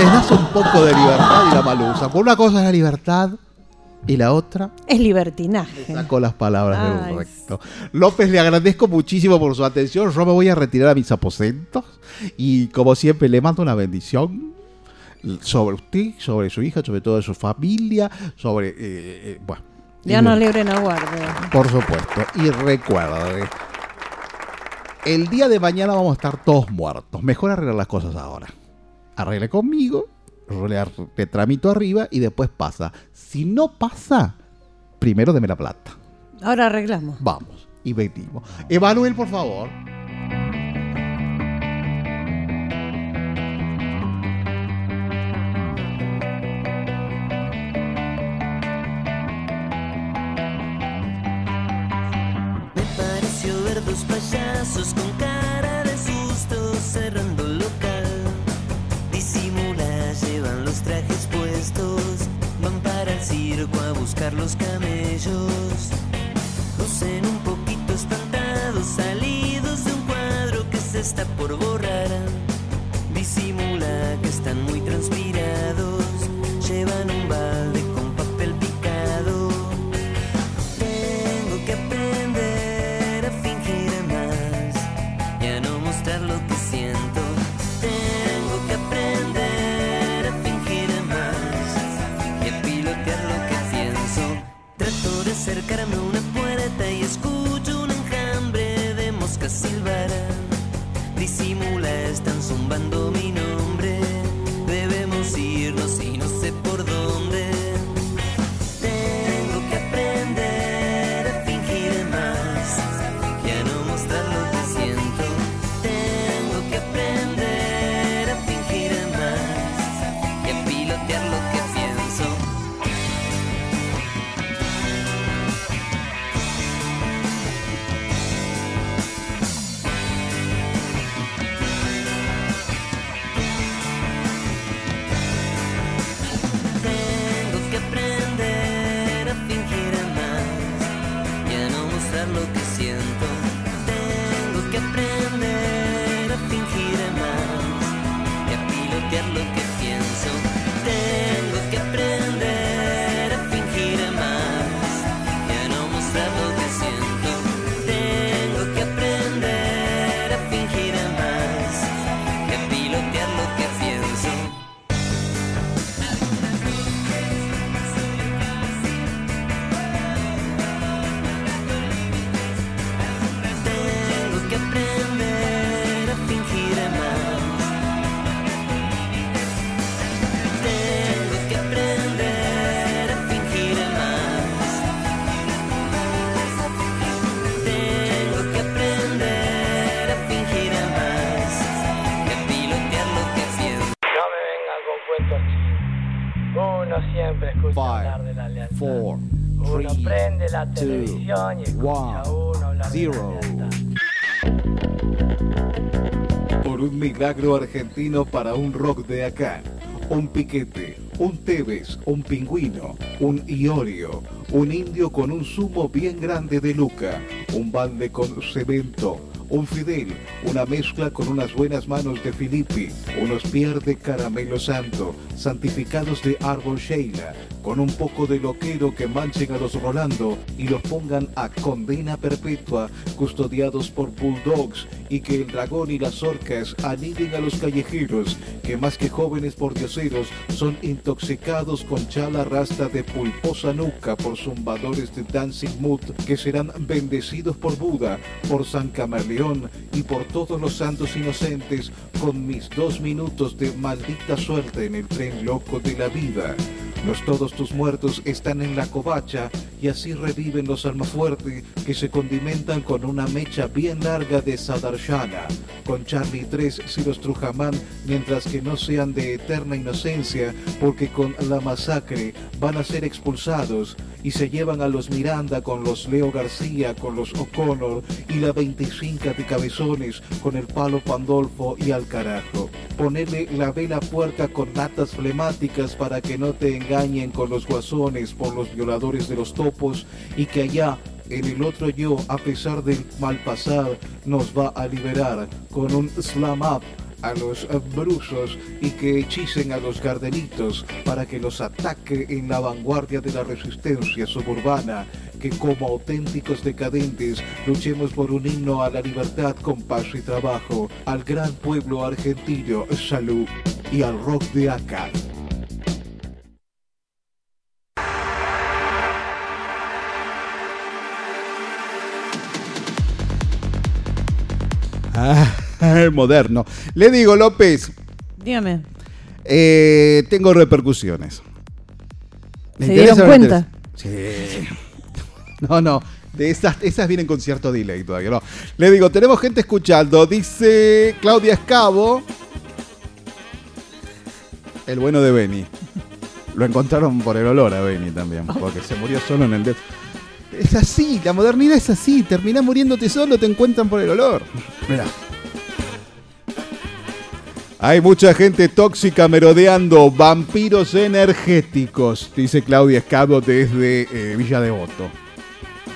Les das un poco de libertad y la malusa. Por una cosa es la libertad y la otra Es libertinaje. saco las palabras Ay, del recto. López, le agradezco muchísimo por su atención. Yo me voy a retirar a mis aposentos y como siempre le mando una bendición sobre usted, sobre su hija, sobre toda su familia, sobre... eh, eh, bueno. Ya no libre no guarde. por supuesto. Y recuerde, el día de mañana vamos a estar todos muertos. Mejor arreglar las cosas ahora. Arregle conmigo, yo le, le tramito arriba y después pasa. Si no pasa, primero deme la plata. Ahora arreglamos. Vamos. Y venimos. Emanuel, por favor. Me pareció ver dos payasos con cara los camellos. Lucen un poquito espantados, salidos de un cuadro que se está por borrar. Disimula que están muy transpirados, acercarme a una puerta y escucho un enjambre de moscas silbar. Disimula, están zumbando mi televisión y uno hablar lealtad. Por un milagro argentino para un rock de acá. Un piquete, un Tevez, un pingüino, un Iorio, un indio con un zumo bien grande de Luca, un balde con cemento, un Fidel, una mezcla con unas buenas manos de Filippi, unos pier de caramelo santo, santificados de árbol Sheila, con un poco de loquero que manchen a los Rolando y los pongan a condena perpetua, custodiados por bulldogs, y que el dragón y las orcas aniden a los callejeros, que más que jóvenes pordioseros son intoxicados con chala rasta de pulposa nuca por zumbadores de Dancing Mood, que serán bendecidos por Buda, por San Camaleón y por todos los santos inocentes con mis dos minutos de maldita suerte en el tren loco de la vida. Los todos tus muertos están en la covacha y así reviven los almafuerte que se condimentan con una mecha bien larga de Sadarshana, con Charlie 3 si los Trujamán, mientras que no sean de eterna inocencia, porque con la masacre van a ser expulsados y se llevan a los Miranda con los Leo García, con los O'Connor y la 25 de cabezones con el palo Pandolfo y al carajo. Ponerle la vela puerca con latas flemáticas para que no te engañen con los guasones por los violadores de los topos y que allá en el otro yo, a pesar del mal pasar, nos va a liberar con un slam up a los brusos y que hechicen a los gardenitos para que los ataque en la vanguardia de la resistencia suburbana, que como auténticos decadentes luchemos por un himno a la libertad con paz y trabajo, al gran pueblo argentino, salud. Y al rock de acá. Ah, moderno. Le digo, López, Dígame. eh, tengo repercusiones. ¿Le ¿Se dieron cuenta? Sí. No, no. De esas, esas vienen con cierto delay todavía. No. Le digo, tenemos gente escuchando. Dice Claudia Escabo. El bueno de Benny. Lo encontraron por el olor a Benny también. Porque se murió solo en el dedo. Es así, la modernidad es así. Terminás muriéndote solo, te encuentran por el olor. Mirá. Hay mucha gente tóxica merodeando vampiros energéticos, dice Claudia Escabo desde eh, Villa Devoto.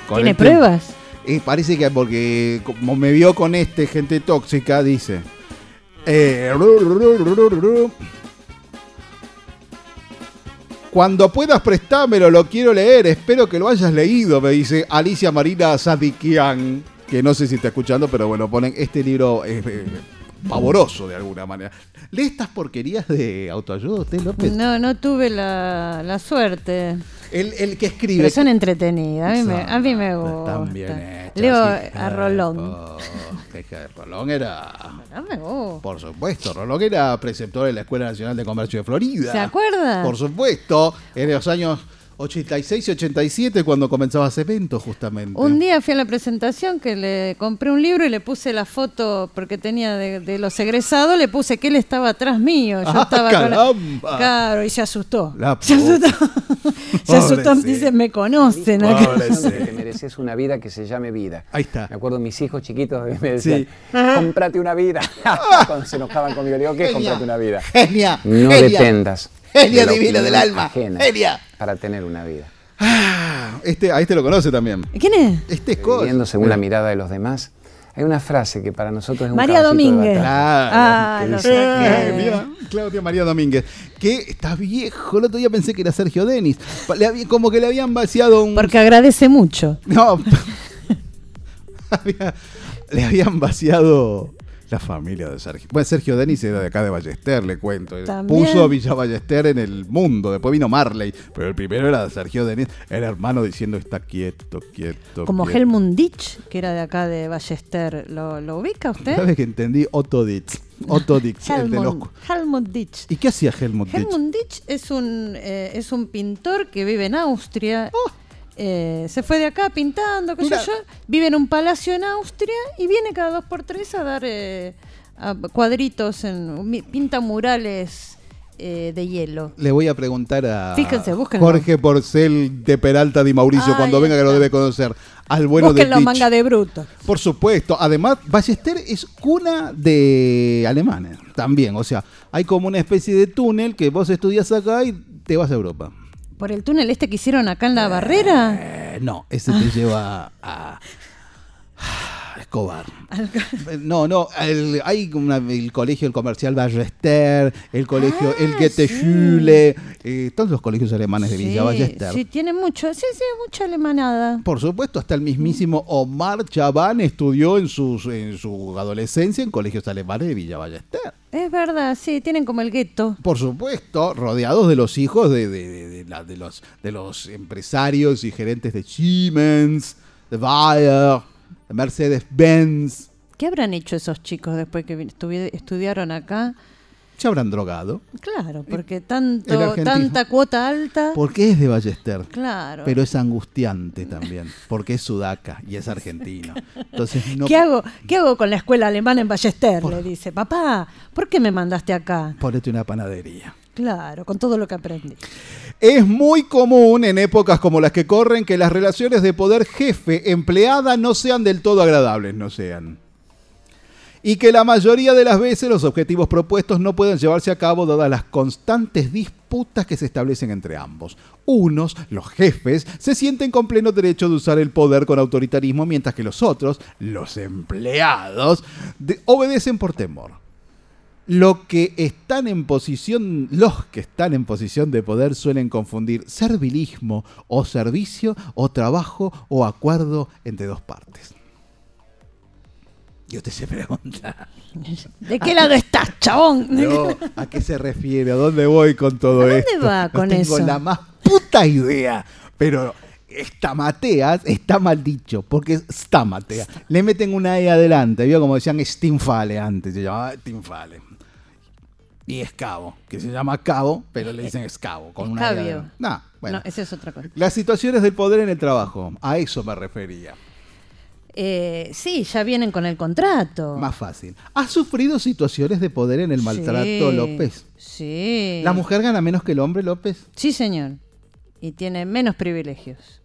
Con ¿Tiene el pruebas? Y parece que porque como me vio con este gente tóxica, dice. eh, ru, ru, ru, ru, ru. Cuando puedas prestármelo, lo quiero leer. Espero que lo hayas leído, me dice Alicia Marina Sadikian. Que no sé si está escuchando, pero bueno, ponen este libro eh, eh, pavoroso de alguna manera. ¿Lee estas porquerías de autoayuda usted, López? No, no tuve la suerte. El, el que escribe. Pero son entretenidas. A mí me, a mí me gusta. Están bien hechas, Leo a Rolón. de Rolón era. No me gusta. Por supuesto, Rolón era preceptor de la Escuela Nacional de Comercio de Florida. ¿Se acuerda? Por supuesto, en los años 86 y 87 cuando comenzaba ese evento justamente. Un día fui a la presentación que le compré un libro y le puse la foto porque tenía de, de los egresados, le puse que él estaba atrás mío. Yo Ah, estaba con la- caramba. Claro, y se asustó. La se asustó. se asustó, dice, me conocen. acá". Te mereces una vida que se llame vida. Ahí está. Me acuerdo mis hijos chiquitos me decían, Sí. cómprate una vida. Cuando se enojaban conmigo, le digo, ¿qué? Genia. Cómprate una vida. Genia, No genia. dependas. Genia de divina del alma. ajena Genia. Para tener una vida. Este, a este lo conoce también. ¿Quién es? Este es Cos. Viviendo según la mirada de los demás. Hay una frase que para nosotros es un María Domínguez. batalla. Ah, que lo dice, saqué. Eh, mira, Claudia María Domínguez. Que está viejo. El otro día pensé que era Sergio Denis. Como que le habían vaciado un. Porque agradece mucho. No. Había- le habían vaciado la familia de Sergio. Bueno, Sergio Denis era de acá de Ballester, le cuento. También. Puso a Villa Ballester en el mundo. Después vino Marley. Pero el primero era Sergio Denis. Era hermano diciendo está quieto, quieto. Como quieto. Helmut Ditch, que era de acá de Ballester. ¿Lo, lo ubica usted? ¿Sabes que entendí? Otto Ditz. Otto Ditz, el de los. Helmut, Helmut Ditch. ¿Y qué hacía Helmut Ditz? Helmut Ditch es un, eh, es un pintor que vive en Austria. Eh, se fue de acá pintando, qué sé yo. Vive en un palacio en Austria y viene cada dos por tres a dar eh, a cuadritos, en, pinta murales eh, de hielo. Le voy a preguntar a Fíjense. Jorge Porcel de Peralta Di Mauricio cuando venga que lo debe conocer. Al bueno de manga de bruto. Por supuesto. Además, Ballester es cuna de alemanes también. O sea, hay como una especie de túnel que vos estudias acá y te vas a Europa. ¿Por el túnel este que hicieron acá en la barrera? Eh, no, ese te lleva a... Eh, No, no, el- hay una- el colegio el comercial Ballester, el colegio Ah, el Goethe-Schule, eh, todos los colegios alemanes de Villa Sí, Ballester. sí, tiene mucho, sí, sí, mucha alemanada. Por supuesto, hasta el mismísimo Omar Chabán estudió en, sus, en su adolescencia en colegios alemanes de Villa Ballester. Es verdad, sí, tienen como el gueto. Por supuesto, rodeados de los hijos de, de- de- de la- los, de los empresarios y gerentes de Siemens, de Bayer, Mercedes-Benz. ¿Qué habrán hecho esos chicos después que estudiaron acá? Se habrán drogado. Claro, porque tanto, tanta cuota alta. Porque es de Ballester. Claro. Pero es angustiante también. Porque es sudaca y es argentino. Entonces no. ¿Qué hago, ¿Qué hago con la escuela alemana en Ballester? Le dice, papá, ¿por qué me mandaste acá? Ponete una panadería. Claro, con todo lo que aprendí. Es muy común en épocas como las que corren que las relaciones de poder jefe-empleada no sean del todo agradables, no sean. Y que la mayoría de las veces los objetivos propuestos no pueden llevarse a cabo dadas las constantes disputas que se establecen entre ambos. Unos, los jefes, se sienten con pleno derecho de usar el poder con autoritarismo, mientras que los otros, los empleados, de- obedecen por temor. Lo que están en posición, los que están en posición de poder suelen confundir servilismo o servicio o trabajo o acuerdo entre dos partes. Y usted se pregunta. ¿De qué lado estás, chabón? No, ¿a qué se refiere? ¿A dónde voy con todo ¿A dónde esto? va No con tengo eso? la más puta idea. Pero estamateas está mal dicho, porque es stamatea. Le meten una E adelante, ¿vio? Como decían Stinfale antes, se llamaba Stinfale. Y escabo, que se llama cabo, pero le dicen escabo, con una E adelante. Nah, bueno. No, esa es otra cosa. Las situaciones del poder en el trabajo, a eso me refería. Eh, sí, ya vienen con el contrato. Más fácil. ¿Has sufrido situaciones de poder en el maltrato, Sí, López? Sí. ¿La mujer gana menos que el hombre, López? Sí, señor. Y tiene menos privilegios.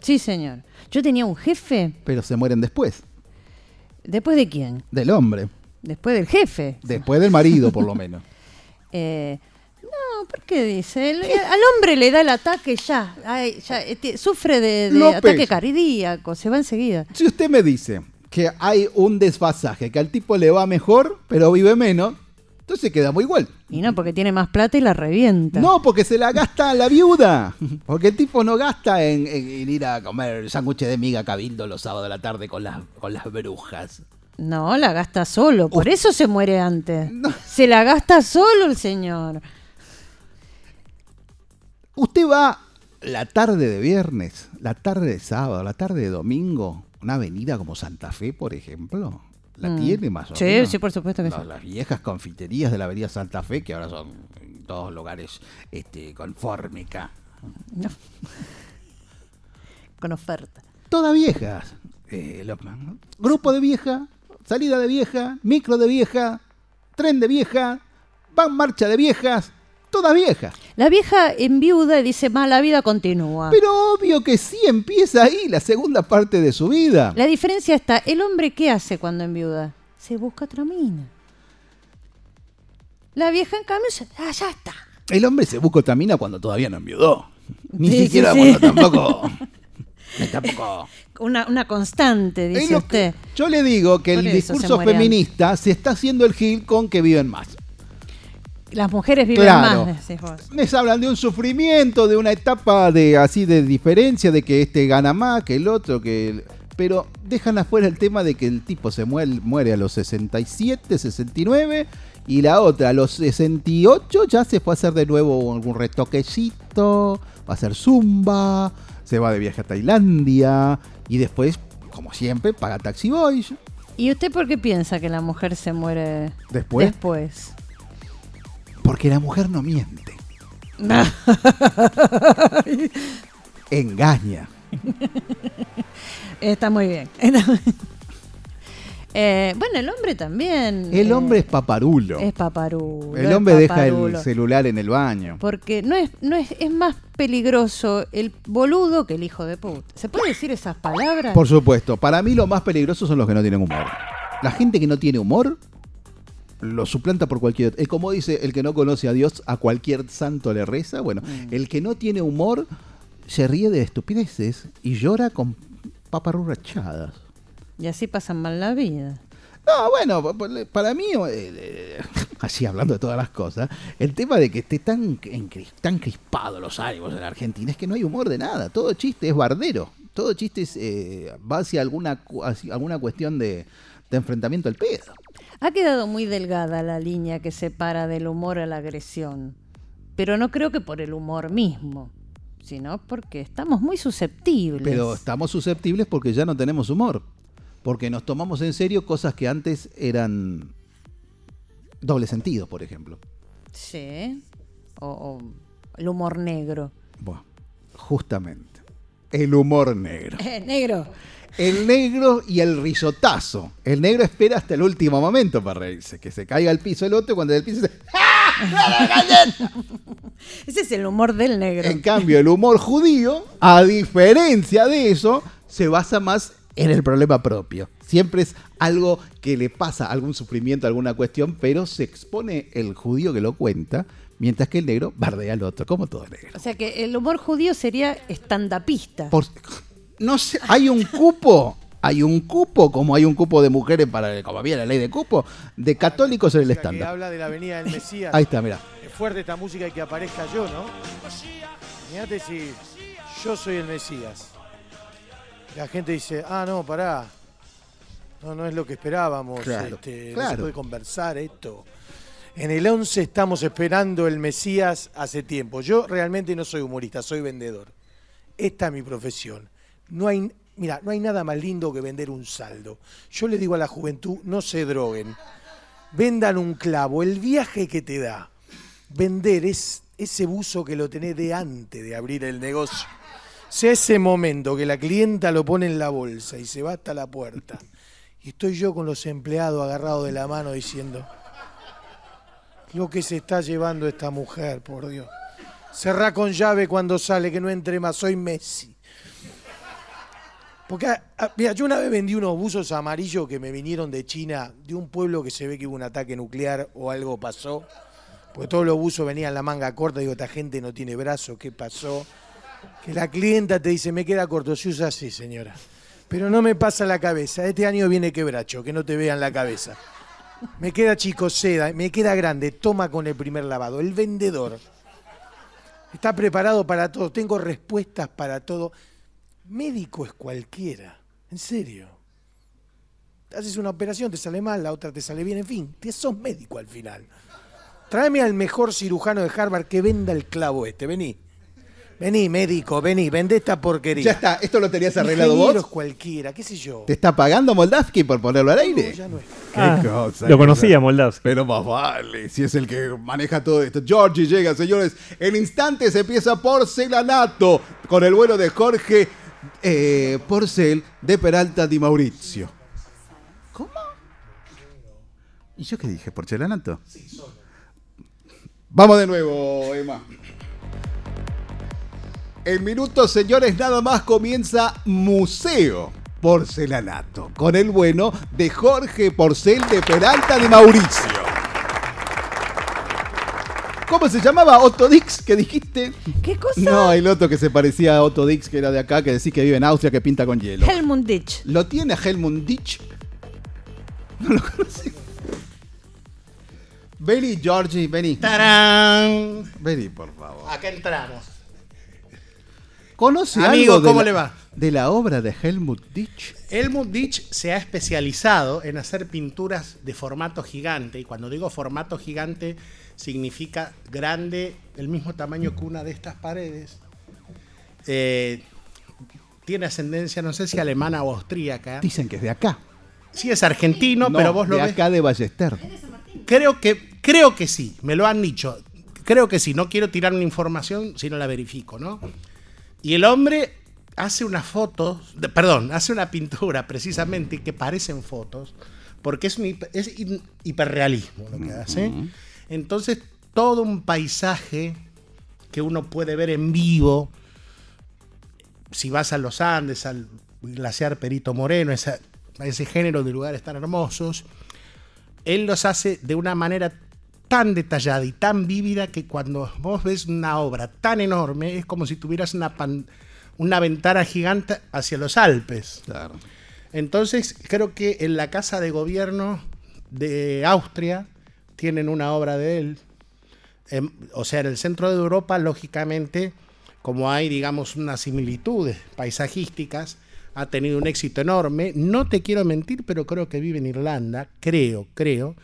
Sí, señor. Yo tenía un jefe. Pero se mueren después. ¿Después de quién? Del hombre. Después del jefe. Después del marido, por lo menos. Eh, no, ¿por qué dice? El- al hombre le da el ataque ya. Ay, ya, este, sufre de, ataque cardíaco. Se va enseguida. Si usted me dice que hay un desfasaje, que al tipo le va mejor, pero vive menos, entonces quedamos igual. Y no, porque tiene más plata y la revienta. No, porque se la gasta la viuda. Porque el tipo no gasta en, en- en ir a comer sándwiches de miga cabildo los sábados de la tarde con las, con las brujas. No, la gasta solo. Por eso se muere antes. Se la gasta solo el señor. Usted va la tarde de viernes, la tarde de sábado, la tarde de domingo, una avenida como Santa Fe, por ejemplo. ¿La Mm. tiene más o Sí, menos? sí, por supuesto que sí. Las viejas confiterías de la avenida Santa Fe, que ahora son todos lugares este, con fórmica. No. Con oferta. Todas viejas. Eh, lo- grupo de vieja, salida de vieja, micro de vieja, tren de vieja, van marcha de viejas, todas viejas. La vieja en viuda dice, más la vida continúa. Pero obvio que sí empieza ahí la segunda parte de su vida. La diferencia está, ¿el hombre qué hace cuando en viuda? Se busca otra mina. La vieja en cambio, se- ah, ya está. El hombre se busca otra mina cuando todavía no enviudó. Ni Sí, siquiera sí, cuando tampoco. tampoco. Una, una constante, dice usted. Yo le digo que Por el se discurso feminista se está haciendo el gil con que viven más. Las mujeres viven Claro. más, decís vos. Les hablan de un sufrimiento, de una etapa de así de diferencia, de que este gana más que el otro, que el- pero dejan afuera el tema de que el tipo se muere, muere a los 67, 69 y la otra a los 68 ya se fue a hacer de nuevo algún retoquecito, va a hacer zumba, se va de viaje a Tailandia y después, como siempre, paga Taxi Boys. ¿Y usted por qué piensa que la mujer se muere Después. después? Porque la mujer no miente. Engaña. Está muy bien. Eh, bueno, el hombre también. El eh, hombre es paparulo. es paparulo. el hombre deja el celular en el baño. Porque no es, no es, es más peligroso el boludo que el hijo de puta. ¿Se puede decir esas palabras? Por supuesto, para mí lo más peligroso son los que no tienen humor. La gente que no tiene humor lo suplanta por cualquier... Es como dice, el que no conoce a Dios, a cualquier santo le reza. Bueno, Mm. el que no tiene humor se ríe de estupideces y llora con paparruchadas. Y así pasan mal la vida. No, bueno, pa- pa- para mí, eh, eh, así hablando de todas las cosas, el tema de que esté tan, tan crispado los ánimos en la Argentina es que no hay humor de nada. Todo chiste es bardero. Todo chiste es, eh, va hacia alguna, hacia alguna cuestión de, de enfrentamiento al pedo. Ha quedado muy delgada la línea que separa del humor a la agresión. Pero no creo que por el humor mismo, sino porque estamos muy susceptibles. Pero estamos susceptibles porque ya no tenemos humor. Porque nos tomamos en serio cosas que antes eran doble sentido, por ejemplo. Sí. O, o el humor negro. Bueno, justamente. El humor negro. Eh, negro. El negro y el risotazo. El negro espera hasta el último momento para reírse. Que se caiga al piso el otro y cuando el piso se... Ese es el humor del negro. En cambio, el humor judío, a diferencia de eso, se basa más en el problema propio. Siempre es algo que le pasa, algún sufrimiento, alguna cuestión, pero se expone el judío que lo cuenta, mientras que el negro bardea al otro, como todo negro. O sea que el humor judío sería estandapista. Por- no sé, hay un cupo, hay un cupo, como hay un cupo de mujeres para, como había la ley de cupo, de católicos en el que estándar. habla de la Avenida del Mesías. Ahí está, mira. Es fuerte esta música y que aparezca yo, ¿no? Imagínate si yo soy el Mesías. La gente dice, ah, no, pará. No, no es lo que esperábamos. Claro, este, No se claro. puede conversar esto. En el 11 estamos esperando el Mesías hace tiempo. Yo realmente no soy humorista, soy vendedor. Esta es mi profesión. No hay, mira, no hay nada más lindo que vender un saldo. Yo le digo a la juventud, no se droguen. Vendan un clavo, el viaje que te da. Vender es ese buzo que lo tenés de antes de abrir el negocio. Sea ese momento que la clienta lo pone en la bolsa y se va hasta la puerta. Y estoy yo con los empleados agarrados de la mano diciendo, lo que se está llevando esta mujer, por Dios. Cerrá con llave cuando sale, que no entre más, soy Messi. Porque, ah, ah, mira, yo una vez vendí unos buzos amarillos que me vinieron de China, de un pueblo que se ve que hubo un ataque nuclear o algo pasó. Porque todos los buzos venían la manga corta. Digo, esta gente no tiene brazos, ¿qué pasó? La clienta te dice, me queda corto, se usa así, señora. Pero no me pasa la cabeza. Este año viene quebracho, que no te vean la cabeza. Me queda chico seda, me queda grande, toma con el primer lavado. El vendedor está preparado para todo, tengo respuestas para todo. Médico es cualquiera, en serio. Haces una operación, te sale mal, la otra te sale bien, en fin, sos médico al final. Tráeme al mejor cirujano de Harvard que venda el clavo este, vení. Vení, médico, vení, vende esta porquería. Ya está, ¿esto lo tenías arreglado vos? Cualquiera, qué sé yo. ¿Te está pagando Moldavsky por ponerlo al aire? ya no es. Qué Ah, cosa. lo qué conocía. Moldavsky. Pero más vale, si es el que maneja todo esto. Georgie llega, señores. En instantes empieza Porcelanato con el vuelo de Jorge eh, Porcel de Peralta Di Maurizio. ¿Cómo? ¿Y yo qué dije? ¿Porcelanato? Vamos de nuevo, Emma. En minutos, señores, nada más comienza Museo Porcelanato con el bueno de Jorge Porcel de Peralta de Mauricio. ¿Cómo se llamaba Otto Dix que dijiste? ¿Qué cosa? No, el otro que se parecía a Otto Dix, que era de acá, que decís que vive en Austria, que pinta con hielo. Helmut Ditch. ¿Lo tiene Helmut Ditch? No lo conocí. Vení, Georgie, vení. ¡Tarán! Vení, por favor. Acá entramos. ¿Conoce Amigo, algo de ¿cómo la- le va? de la obra de Helmut Ditch? Helmut Ditch se ha especializado en hacer pinturas de formato gigante. Y cuando digo formato gigante, significa grande, del mismo tamaño que una de estas paredes. Eh, tiene ascendencia, no sé si alemana o austríaca. Dicen que es de acá. Sí, es argentino, pero vos lo de ves. acá de Ballester. Creo que, creo que sí, me lo han dicho. Creo que sí, no quiero tirar una información si no la verifico, ¿no? Y el hombre hace unas fotos, de- perdón, hace una pintura precisamente que parecen fotos, porque es, un hiper- es hiperrealismo lo que hace. Entonces, todo un paisaje que uno puede ver en vivo, si vas a los Andes, al glaciar Perito Moreno, esa- a ese género de lugares tan hermosos, él los hace de una manera tan detallada y tan vívida que cuando vos ves una obra tan enorme es como si tuvieras una, pan- una ventana gigante hacia los Alpes. Entonces creo que en la Casa de Gobierno de Austria tienen una obra de él. Em, o sea, en el centro de Europa, lógicamente, como hay, digamos, unas similitudes paisajísticas, ha tenido un éxito enorme. No te quiero mentir, pero creo que vive en Irlanda, creo, creo,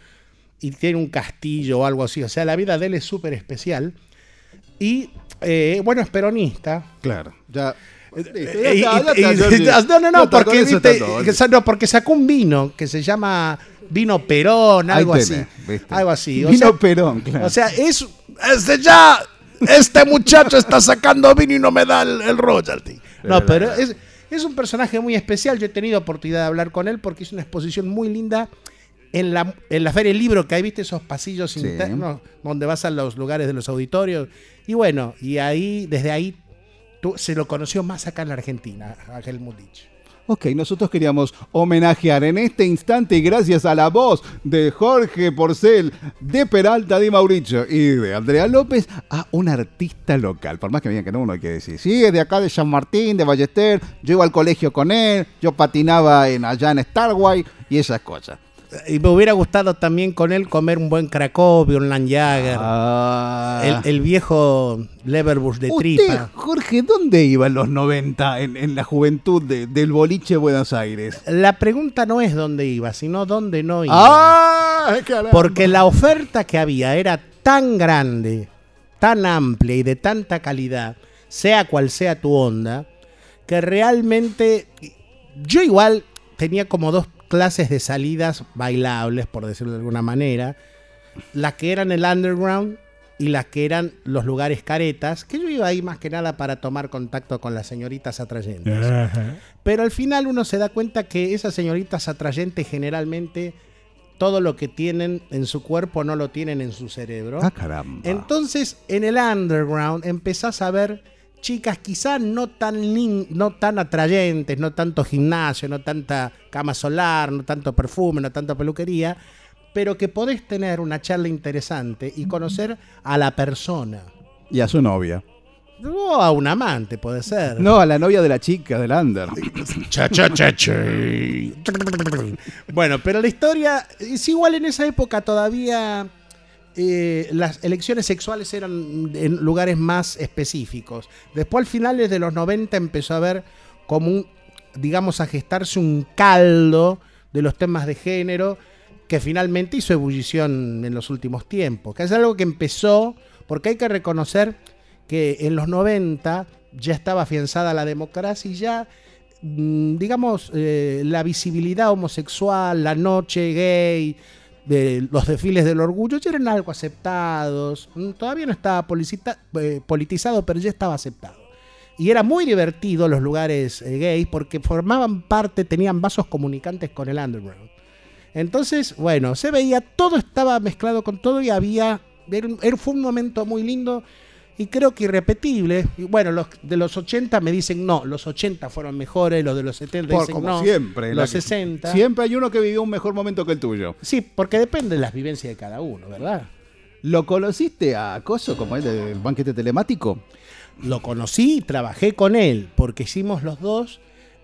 y tiene un castillo o algo así. O sea, la vida de él es súper especial. Y, eh, bueno, es peronista. Claro, ya. Y- y- no, no, no, porque, viste, no, porque sacó un vino que se llama vino Perón, algo así. Algo así. o Vino sea- Perón, claro. O sea, es. Este ya. Este muchacho está sacando vino y no me da el, el royalty. No, pero es, es un personaje muy especial. Yo he tenido oportunidad de hablar con él porque hizo una exposición muy linda en la, en la Feria del Libro, que hay, viste, esos pasillos Sí. internos donde vas a los lugares de los auditorios. Y bueno, y ahí, desde ahí, tú- se lo conoció más acá en la Argentina, a Helmut. Ok, nosotros queríamos homenajear en este instante y gracias a la voz de Jorge Porcel, de Peralta Di Mauricio y de Andrea López a un artista local. Por más que me digan que no, uno hay que decir, sí, es de acá de San Martín, de Ballester, yo iba al colegio con él, yo patinaba en, allá en Starway y esas cosas. Y me hubiera gustado también con él comer un buen Cracovia, un Landjäger, el, el viejo Leverbush de Ah. Usted, tripa. Jorge, ¿dónde iba en los 90 en, en la juventud de- del boliche Buenos Aires? La pregunta no es dónde iba, sino dónde no iba. ¡Ah! Porque la oferta que había era tan grande, tan amplia y de tanta calidad, sea cual sea tu onda, que realmente yo igual tenía como dos clases de salidas bailables, por decirlo de alguna manera, las que eran el underground y las que eran los lugares caretas, que yo iba ahí más que nada para tomar contacto con las señoritas atrayentes. Pero al final uno se da cuenta que esas señoritas atrayentes generalmente todo lo que tienen en su cuerpo no lo tienen en su cerebro. Ah, caramba. Entonces, en el underground empezás a ver chicas quizás no tan, no tan atrayentes, no tanto gimnasio, no tanta cama solar, no tanto perfume, no tanta peluquería, pero que podés tener una charla interesante y conocer a la persona. Y a su novia. O a un amante, puede ser. No, a la novia de la chica del under. Cha, cha, cha, cha. Bueno, pero la historia es igual en esa época todavía eh, las elecciones sexuales eran en lugares más específicos. Después al finales de los 90 empezó a haber como un, digamos, a gestarse un caldo de los temas de género que finalmente hizo ebullición en los últimos tiempos. Que es algo que empezó, porque hay que reconocer que en los 90 ya estaba afianzada la democracia y ya, mm, digamos, eh, la visibilidad homosexual, la noche gay, de los desfiles del orgullo ya eran algo aceptados. Mm, Todavía no estaba eh, politizado, pero ya estaba aceptado. Y era muy divertido los lugares eh, gays porque formaban parte, tenían vasos comunicantes con el underground. Entonces, bueno, se veía, todo estaba mezclado con todo y había, era- fue un momento muy lindo y creo que irrepetible. Y bueno, los de los 80 me dicen no, los 80 fueron mejores, los de los 70 Por, dicen como no, siempre. los que- 60. Siempre hay uno que vivió un mejor momento que el tuyo. Sí, porque depende de las vivencias de cada uno, ¿verdad? ¿Lo conociste a Coso como el del banquete telemático? Lo conocí, trabajé con él, porque hicimos los dos,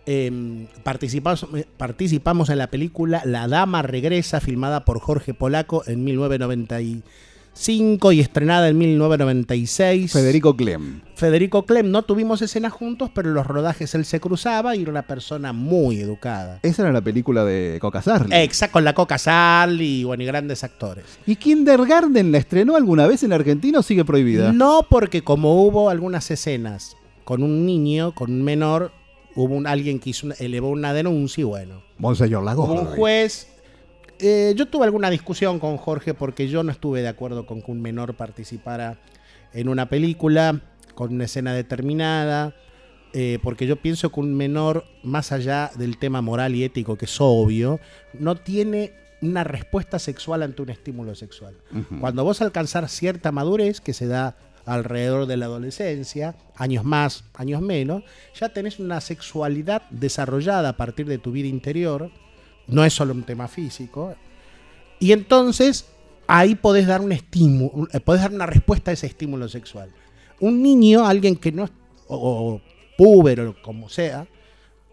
eh, participamos, eh, participamos en la película La Dama Regresa, filmada por Jorge Polaco en 1995 y estrenada en 1996. Federico Clem. Federico Clem, no tuvimos escenas juntos, pero en los rodajes él se cruzaba y era una persona muy educada. Esa era la película de Coca Sarli. Exacto, con la Coca Sarli y, bueno, y grandes actores. ¿Y Kindergarten la estrenó alguna vez en Argentina o sigue prohibida? No, porque como hubo algunas escenas con un niño, con un menor, hubo un, alguien que hizo elevó una denuncia y bueno. Monseñor Hubo un Lagos. juez. Eh, yo tuve alguna discusión con Jorge porque yo no estuve de acuerdo con que un menor participara en una película con una escena determinada. eh, porque yo pienso que un menor, más allá del tema moral y ético, que es obvio, no tiene una respuesta sexual ante un estímulo sexual. Cuando vos alcanzar cierta madurez, que se da alrededor de la adolescencia, años más, años menos, ya tenés una sexualidad desarrollada a partir de tu vida interior, no es solo un tema físico, y entonces ahí podés dar un estímulo, eh, podés dar una respuesta a ese estímulo sexual. Un niño, alguien que no es, o, o puber o como sea,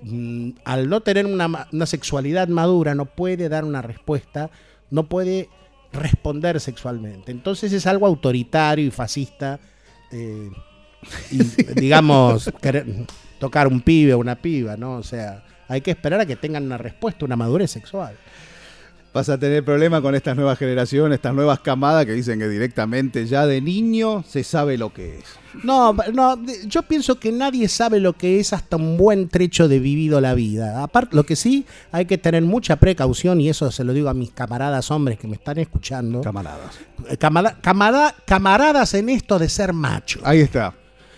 mm, al no tener una, una sexualidad madura, no puede dar una respuesta, no puede responder sexualmente. Entonces es algo autoritario y fascista. eh, y, digamos, querer tocar un pibe o una piba, ¿no? O sea, hay que esperar a que tengan una respuesta, una madurez sexual. Vas a tener problema con estas nuevas generaciones, estas nuevas camadas que dicen que directamente ya de niño se sabe lo que es. No, no, yo pienso que nadie sabe lo que es hasta un buen trecho de vivido la vida. Aparte, lo que sí, hay que tener mucha precaución, y eso se lo digo a mis camaradas hombres que me están escuchando. Camaradas. camaradas en esto de ser macho. Ahí está.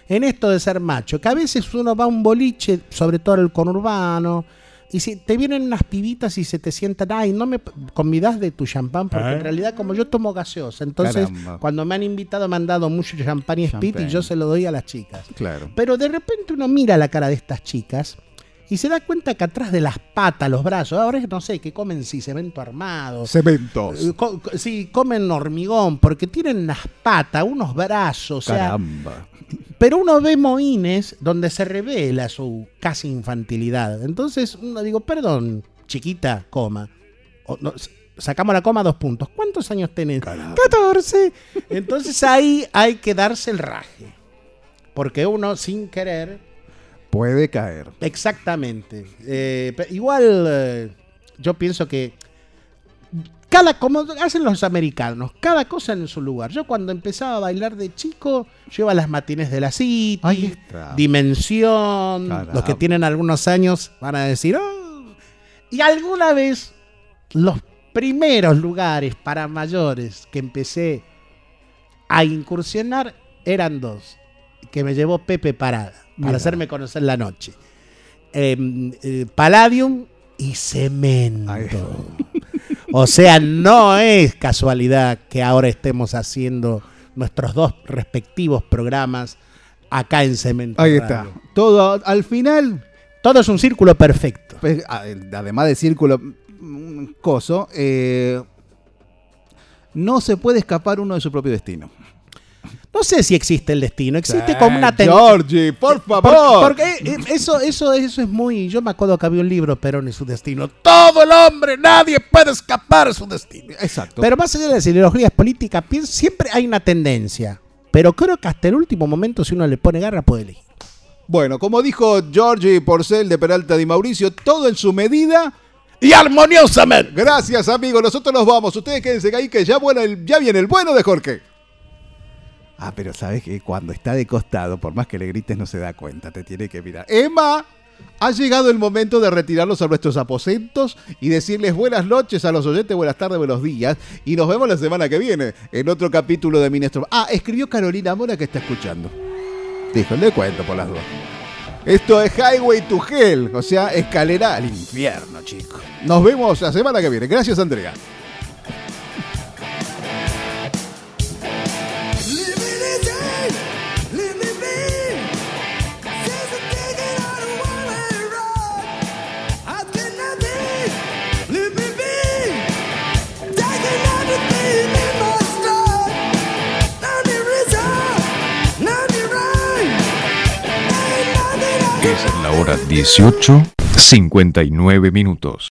En esto de ser macho. Que a veces uno va a un boliche, sobre todo el conurbano, y si te vienen unas pibitas y se te sientan, ay, no me convidas de tu champán, porque ¿Eh? en realidad como yo tomo gaseosa, entonces Caramba. cuando me han invitado me han dado mucho champán y Champán. y yo se lo doy a las chicas. Claro. Pero de repente uno mira la cara de estas chicas y se da cuenta que atrás de las patas, los brazos, ahora es no sé, que comen sí, cemento armado. Cementos. Eh, co- sí, comen hormigón porque tienen unas patas, unos brazos, o sea, Caramba. Pero uno ve moines donde se revela su casi infantilidad. Entonces uno digo, perdón, chiquita, coma. O, no, sacamos la coma dos puntos. ¿Cuántos años tenés? 14. Entonces ahí hay que darse el raje. Porque uno sin querer Puede caer. Exactamente. Eh, igual eh, yo pienso que cada como hacen los americanos, cada cosa en su lugar. Yo cuando empezaba a bailar de chico, yo iba a las matines de la City, está. Dimensión, Caramba. los que tienen algunos años van a decir, "Oh". y alguna vez los primeros lugares para mayores que empecé a incursionar eran dos, que me llevó Pepe Parada, para hacerme conocer la noche. Em, eh, Palladium y Cemento. O sea, no es casualidad que ahora estemos haciendo nuestros dos respectivos programas acá en Cemento. Ahí Radio. está. Todo al final. Todo es un círculo perfecto. Pues, además de círculo mm, coso, eh, no se puede escapar uno de su propio destino. No sé si existe el destino, existe como una ten- Georgie, por favor. Porque, porque, eh, eso, eso, eso es muy. Yo me acuerdo que había un libro, Perón y su destino. Todo el hombre, nadie puede escapar de su destino. Exacto. Pero más allá de las ideologías políticas, siempre hay una tendencia. Pero creo que hasta el último momento, si uno le pone garra, puede elegir. Bueno, como dijo Georgie Porcel de Peralta Di Mauricio, todo en su medida. Y armoniosamente. Gracias, amigos. Nosotros nos vamos. Ustedes quédense ahí que ya, bueno, el- ya viene el bueno de Jorge. Ah, pero sabes que cuando está de costado, por más que le grites, no se da cuenta. Te tiene que mirar. Emma, ha llegado el momento de retirarlos a nuestros aposentos y decirles buenas noches a los oyentes, buenas tardes, buenos días. Y nos vemos la semana que viene en otro capítulo de Minestro. Ah, escribió Carolina Mora que está escuchando. Dijo, le cuento por las dos. Esto es Highway to Hell, o sea, escalera al infierno, chicos. Nos vemos la semana que viene. Gracias, Andrea. La hora 18, 59 minutos.